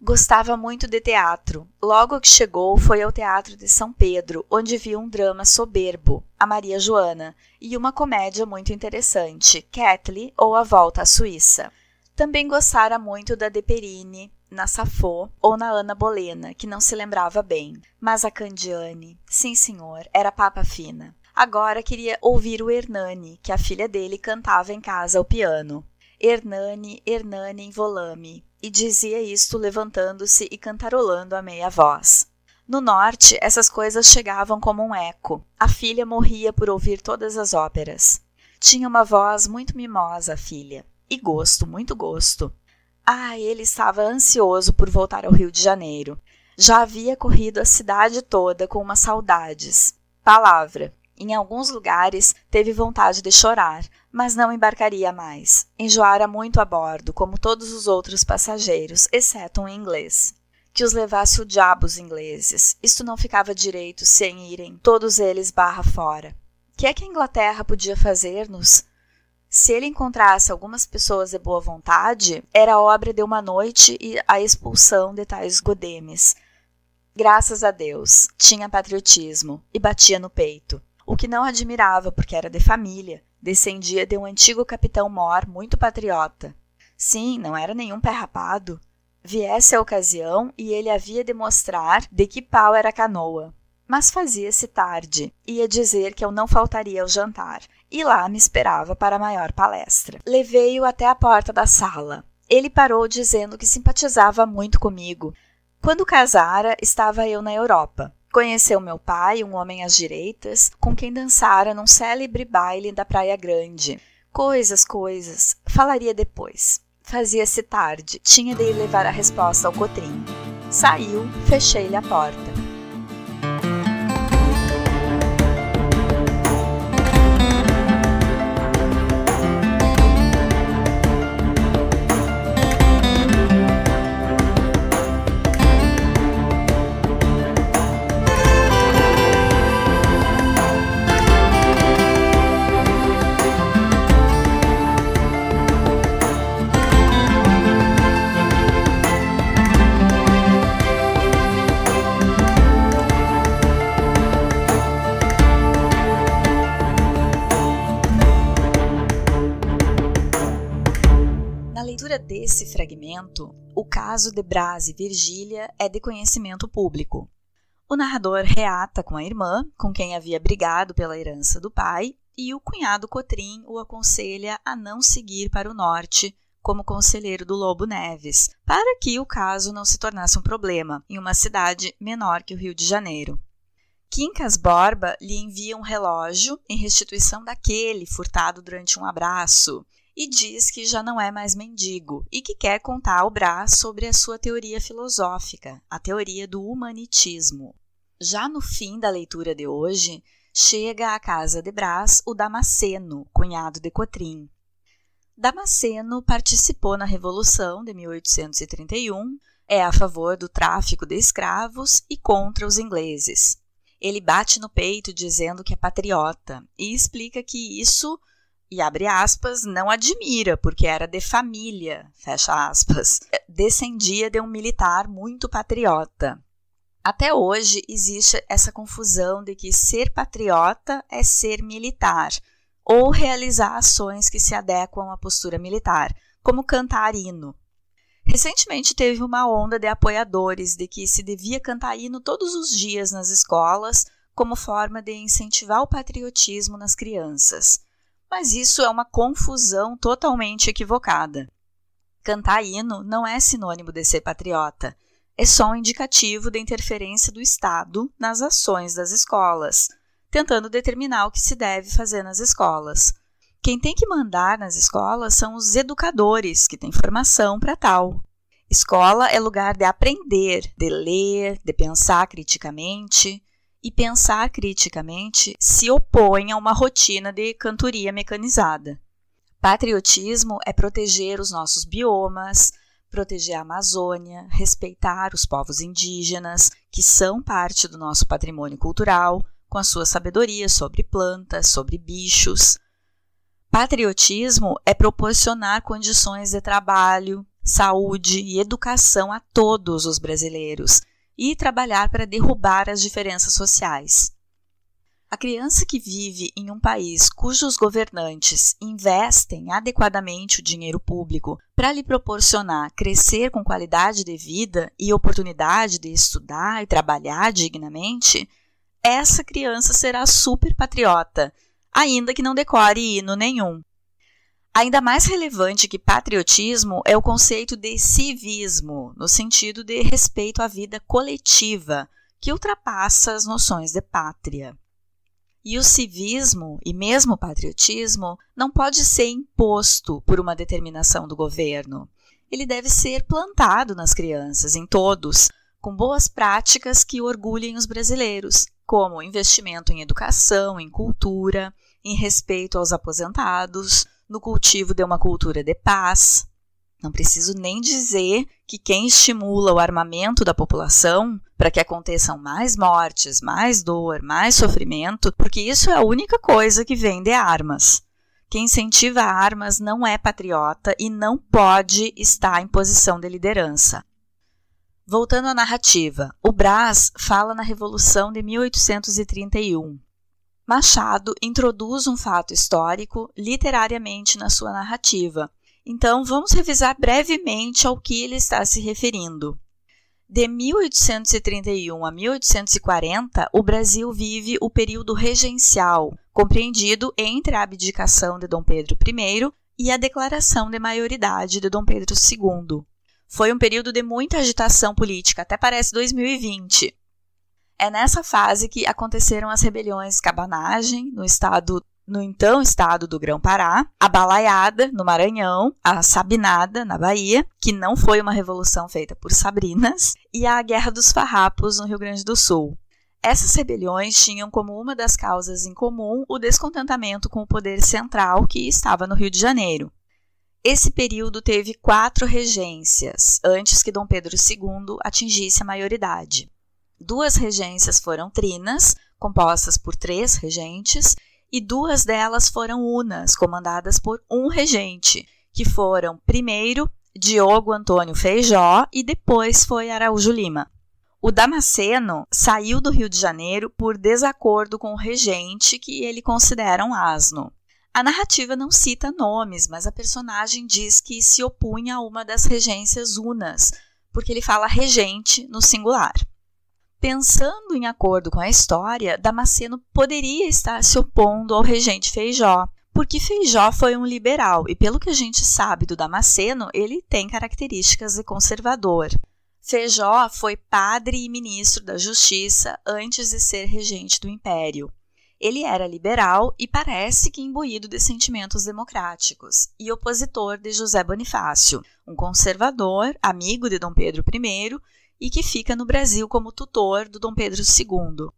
Gostava muito de teatro. Logo que chegou, foi ao Teatro de São Pedro, onde viu um drama soberbo, A Maria Joana, e uma comédia muito interessante, Catley ou A Volta à Suíça. Também gostara muito da Deperini, na Safo ou na Ana Bolena, que não se lembrava bem. Mas a Candiane, sim senhor, era papa fina. Agora queria ouvir o Hernani, que a filha dele cantava em casa ao piano. Hernani, Hernani em volame, e dizia isto levantando-se e cantarolando a meia voz. No norte, essas coisas chegavam como um eco. A filha morria por ouvir todas as óperas. Tinha uma voz muito mimosa, a filha, e gosto, muito gosto. Ah, ele estava ansioso por voltar ao Rio de Janeiro. Já havia corrido a cidade toda com umas saudades. Palavra. Em alguns lugares teve vontade de chorar, mas não embarcaria mais. Enjoara muito a bordo, como todos os outros passageiros, exceto um inglês. Que os levasse o diabo os ingleses. Isto não ficava direito sem irem todos eles barra fora. Que é que a Inglaterra podia fazer-nos? Se ele encontrasse algumas pessoas de boa vontade, era obra de uma noite e a expulsão de tais godemes. Graças a Deus, tinha patriotismo e batia no peito o que não admirava porque era de família, descendia de um antigo capitão mor muito patriota. Sim, não era nenhum pé rapado. Viesse a ocasião e ele havia de mostrar de que pau era a canoa. Mas fazia-se tarde, ia dizer que eu não faltaria ao jantar, e lá me esperava para a maior palestra. Levei-o até a porta da sala. Ele parou dizendo que simpatizava muito comigo. Quando casara, estava eu na Europa. Conheceu meu pai, um homem às direitas, com quem dançara num célebre baile da Praia Grande. Coisas, coisas. Falaria depois. Fazia-se tarde, tinha de ir levar a resposta ao Cotrim. Saiu, fechei-lhe a porta. Fragmento, o caso de Brás e Virgília é de conhecimento público. O narrador reata com a irmã, com quem havia brigado pela herança do pai, e o cunhado Cotrim o aconselha a não seguir para o norte como conselheiro do Lobo Neves, para que o caso não se tornasse um problema em uma cidade menor que o Rio de Janeiro. Quincas Borba lhe envia um relógio em restituição daquele furtado durante um abraço e diz que já não é mais mendigo e que quer contar ao Brás sobre a sua teoria filosófica, a teoria do humanitismo. Já no fim da leitura de hoje, chega à casa de Brás o Damasceno, cunhado de Cotrim. Damasceno participou na Revolução de 1831, é a favor do tráfico de escravos e contra os ingleses. Ele bate no peito dizendo que é patriota e explica que isso, e abre aspas, não admira, porque era de família, fecha aspas, descendia de um militar muito patriota. Até hoje existe essa confusão de que ser patriota é ser militar ou realizar ações que se adequam à postura militar, como cantar hino. Recentemente teve uma onda de apoiadores de que se devia cantar hino todos os dias nas escolas como forma de incentivar o patriotismo nas crianças. Mas isso é uma confusão totalmente equivocada. Cantar hino não é sinônimo de ser patriota é só um indicativo da interferência do Estado nas ações das escolas, tentando determinar o que se deve fazer nas escolas. Quem tem que mandar nas escolas são os educadores, que têm formação para tal. Escola é lugar de aprender, de ler, de pensar criticamente. E pensar criticamente se opõe a uma rotina de cantoria mecanizada. Patriotismo é proteger os nossos biomas, proteger a Amazônia, respeitar os povos indígenas, que são parte do nosso patrimônio cultural, com a sua sabedoria sobre plantas, sobre bichos. Patriotismo é proporcionar condições de trabalho, saúde e educação a todos os brasileiros e trabalhar para derrubar as diferenças sociais. A criança que vive em um país cujos governantes investem adequadamente o dinheiro público para lhe proporcionar crescer com qualidade de vida e oportunidade de estudar e trabalhar dignamente, essa criança será super patriota, ainda que não decore hino nenhum. Ainda mais relevante que patriotismo é o conceito de civismo, no sentido de respeito à vida coletiva, que ultrapassa as noções de pátria. E o civismo e mesmo o patriotismo não pode ser imposto por uma determinação do governo. Ele deve ser plantado nas crianças, em todos, com boas práticas que orgulhem os brasileiros, como investimento em educação, em cultura, em respeito aos aposentados, no cultivo de uma cultura de paz. Não preciso nem dizer que quem estimula o armamento da população para que aconteçam mais mortes, mais dor, mais sofrimento, porque isso é a única coisa que vende armas. Quem incentiva armas não é patriota e não pode estar em posição de liderança. Voltando à narrativa, o Brás fala na Revolução de 1831. Machado introduz um fato histórico literariamente na sua narrativa, então, vamos revisar brevemente ao que ele está se referindo. De 1831 a 1840, o Brasil vive o período regencial, compreendido entre a abdicação de Dom Pedro I e a declaração de maioridade de Dom Pedro II. Foi um período de muita agitação política, até parece 2020. É nessa fase que aconteceram as rebeliões Cabanagem, no estado no então estado do Grão-Pará, a Balaiada, no Maranhão, a Sabinada, na Bahia, que não foi uma revolução feita por Sabrinas, e a Guerra dos Farrapos, no Rio Grande do Sul. Essas rebeliões tinham como uma das causas em comum o descontentamento com o poder central que estava no Rio de Janeiro. Esse período teve quatro regências, antes que Dom Pedro II atingisse a maioridade. Duas regências foram trinas, compostas por três regentes, e duas delas foram unas, comandadas por um regente, que foram primeiro Diogo Antônio Feijó e depois foi Araújo Lima. O Damasceno saiu do Rio de Janeiro por desacordo com o regente que ele considera um asno. A narrativa não cita nomes, mas a personagem diz que se opunha a uma das regências unas, porque ele fala regente no singular. Pensando em acordo com a história, Damasceno poderia estar se opondo ao regente Feijó, porque Feijó foi um liberal e, pelo que a gente sabe do Damasceno, ele tem características de conservador. Feijó foi padre e ministro da Justiça antes de ser regente do Império. Ele era liberal e parece que imbuído de sentimentos democráticos, e opositor de José Bonifácio, um conservador, amigo de Dom Pedro I e que fica no Brasil como tutor do Dom Pedro II.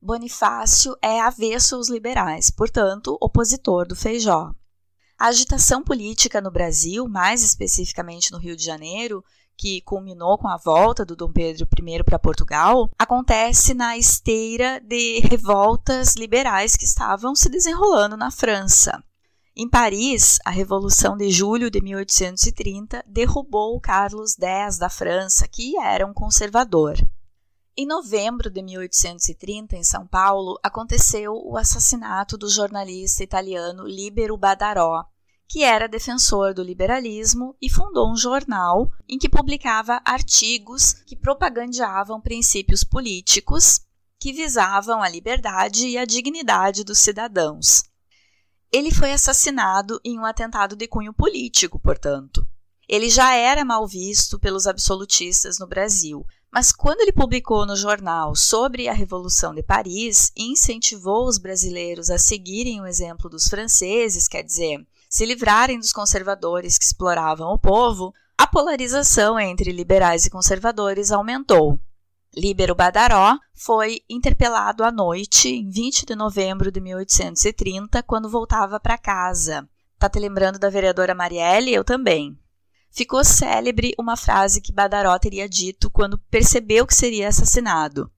Bonifácio é avesso aos liberais, portanto, opositor do Feijó. A agitação política no Brasil, mais especificamente no Rio de Janeiro, que culminou com a volta do Dom Pedro I para Portugal, acontece na esteira de revoltas liberais que estavam se desenrolando na França. Em Paris, a Revolução de Julho de 1830 derrubou Carlos X da França, que era um conservador. Em novembro de 1830, em São Paulo, aconteceu o assassinato do jornalista italiano Libero Badaró, que era defensor do liberalismo e fundou um jornal em que publicava artigos que propagandeavam princípios políticos que visavam a liberdade e a dignidade dos cidadãos. Ele foi assassinado em um atentado de cunho político, portanto. Ele já era mal visto pelos absolutistas no Brasil, mas quando ele publicou no jornal sobre a Revolução de Paris e incentivou os brasileiros a seguirem o exemplo dos franceses, quer dizer, se livrarem dos conservadores que exploravam o povo, a polarização entre liberais e conservadores aumentou. Líbero Badaró foi interpelado à noite, em 20 de novembro de 1830, quando voltava para casa. Tá te lembrando da vereadora Marielle? Eu também. Ficou célebre uma frase que Badaró teria dito quando percebeu que seria assassinado: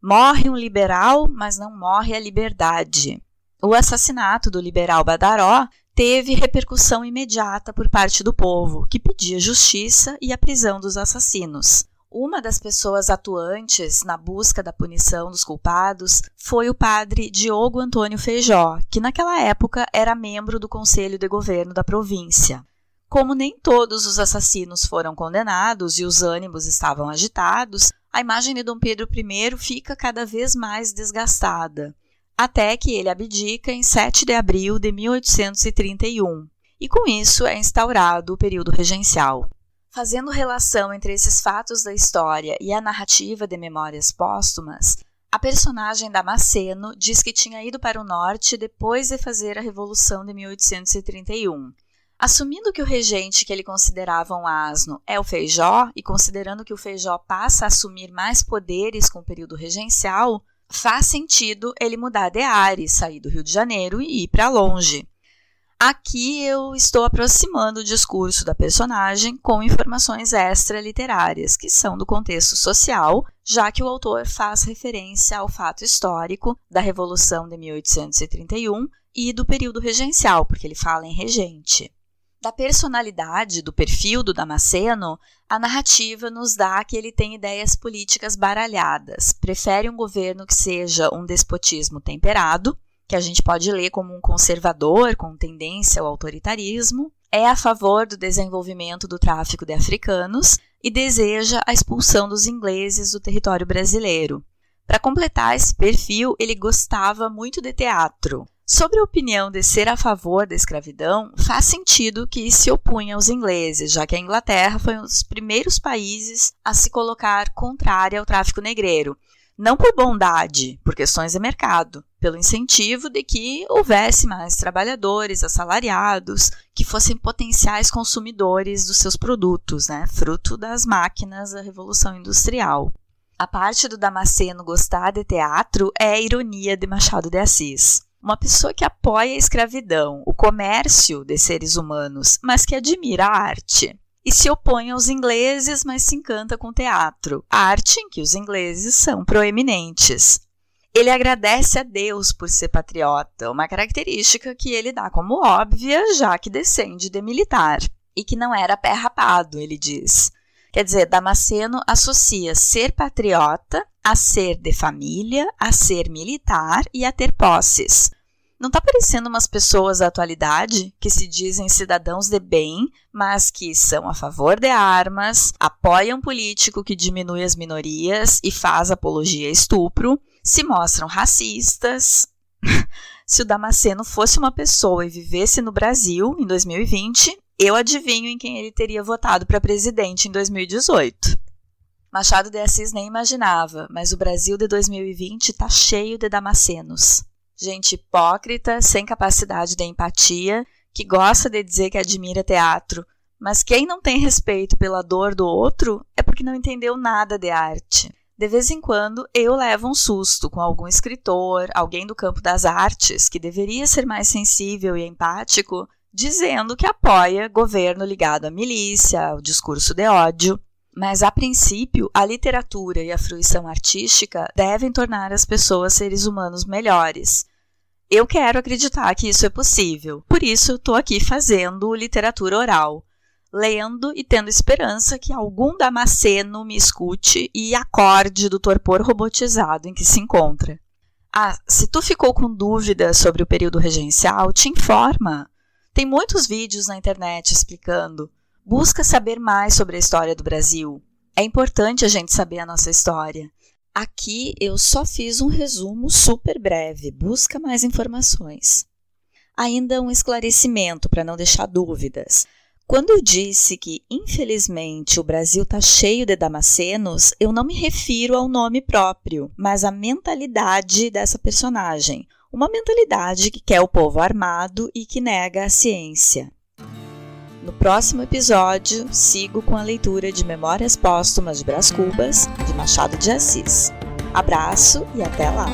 Morre um liberal, mas não morre a liberdade. O assassinato do liberal Badaró teve repercussão imediata por parte do povo, que pedia justiça e a prisão dos assassinos. Uma das pessoas atuantes na busca da punição dos culpados foi o padre Diogo Antônio Feijó, que naquela época era membro do Conselho de Governo da província. Como nem todos os assassinos foram condenados e os ânimos estavam agitados, a imagem de Dom Pedro I fica cada vez mais desgastada até que ele abdica em 7 de abril de 1831, e com isso é instaurado o período regencial. Fazendo relação entre esses fatos da história e a narrativa de Memórias Póstumas, a personagem Damasceno diz que tinha ido para o norte depois de fazer a Revolução de 1831. Assumindo que o regente que ele considerava um asno é o Feijó, e considerando que o Feijó passa a assumir mais poderes com o período regencial, faz sentido ele mudar de área, sair do Rio de Janeiro e ir para longe. Aqui eu estou aproximando o discurso da personagem com informações extra-literárias, que são do contexto social, já que o autor faz referência ao fato histórico da Revolução de 1831 e do período regencial, porque ele fala em regente. Da personalidade, do perfil do Damasceno, a narrativa nos dá que ele tem ideias políticas baralhadas, prefere um governo que seja um despotismo temperado, que a gente pode ler como um conservador com tendência ao autoritarismo, é a favor do desenvolvimento do tráfico de africanos e deseja a expulsão dos ingleses do território brasileiro. Para completar esse perfil, ele gostava muito de teatro, Sobre a opinião de ser a favor da escravidão, faz sentido que se opunha aos ingleses, já que a Inglaterra foi um dos primeiros países a se colocar contrária ao tráfico negreiro. Não por bondade, por questões de mercado, pelo incentivo de que houvesse mais trabalhadores assalariados que fossem potenciais consumidores dos seus produtos, né, fruto das máquinas da Revolução Industrial. A parte do Damasceno gostar de teatro é a ironia de Machado de Assis uma pessoa que apoia a escravidão, o comércio de seres humanos, mas que admira a arte. E se opõe aos ingleses, mas se encanta com o teatro, arte em que os ingleses são proeminentes. Ele agradece a Deus por ser patriota, uma característica que ele dá como óbvia, já que descende de militar, e que não era pé rapado, ele diz. Quer dizer, Damasceno associa ser patriota a ser de família, a ser militar e a ter posses. Não está parecendo umas pessoas da atualidade que se dizem cidadãos de bem, mas que são a favor de armas, apoiam político que diminui as minorias e faz apologia a estupro, se mostram racistas. se o Damasceno fosse uma pessoa e vivesse no Brasil em 2020, eu adivinho em quem ele teria votado para presidente em 2018. Machado de Assis nem imaginava, mas o Brasil de 2020 está cheio de Damascenos. Gente hipócrita, sem capacidade de empatia, que gosta de dizer que admira teatro, mas quem não tem respeito pela dor do outro é porque não entendeu nada de arte. De vez em quando eu levo um susto com algum escritor, alguém do campo das artes, que deveria ser mais sensível e empático, dizendo que apoia governo ligado à milícia, ao discurso de ódio. Mas, a princípio, a literatura e a fruição artística devem tornar as pessoas seres humanos melhores. Eu quero acreditar que isso é possível, por isso estou aqui fazendo literatura oral, lendo e tendo esperança que algum Damasceno me escute e acorde do torpor robotizado em que se encontra. Ah, se tu ficou com dúvidas sobre o período regencial, te informa. Tem muitos vídeos na internet explicando busca saber mais sobre a história do Brasil. É importante a gente saber a nossa história. Aqui eu só fiz um resumo super breve, busca mais informações. Ainda um esclarecimento para não deixar dúvidas. Quando eu disse que, infelizmente, o Brasil está cheio de Damascenos, eu não me refiro ao nome próprio, mas à mentalidade dessa personagem. Uma mentalidade que quer o povo armado e que nega a ciência. No próximo episódio, sigo com a leitura de Memórias Póstumas de Brás Cubas, de Machado de Assis. Abraço e até lá!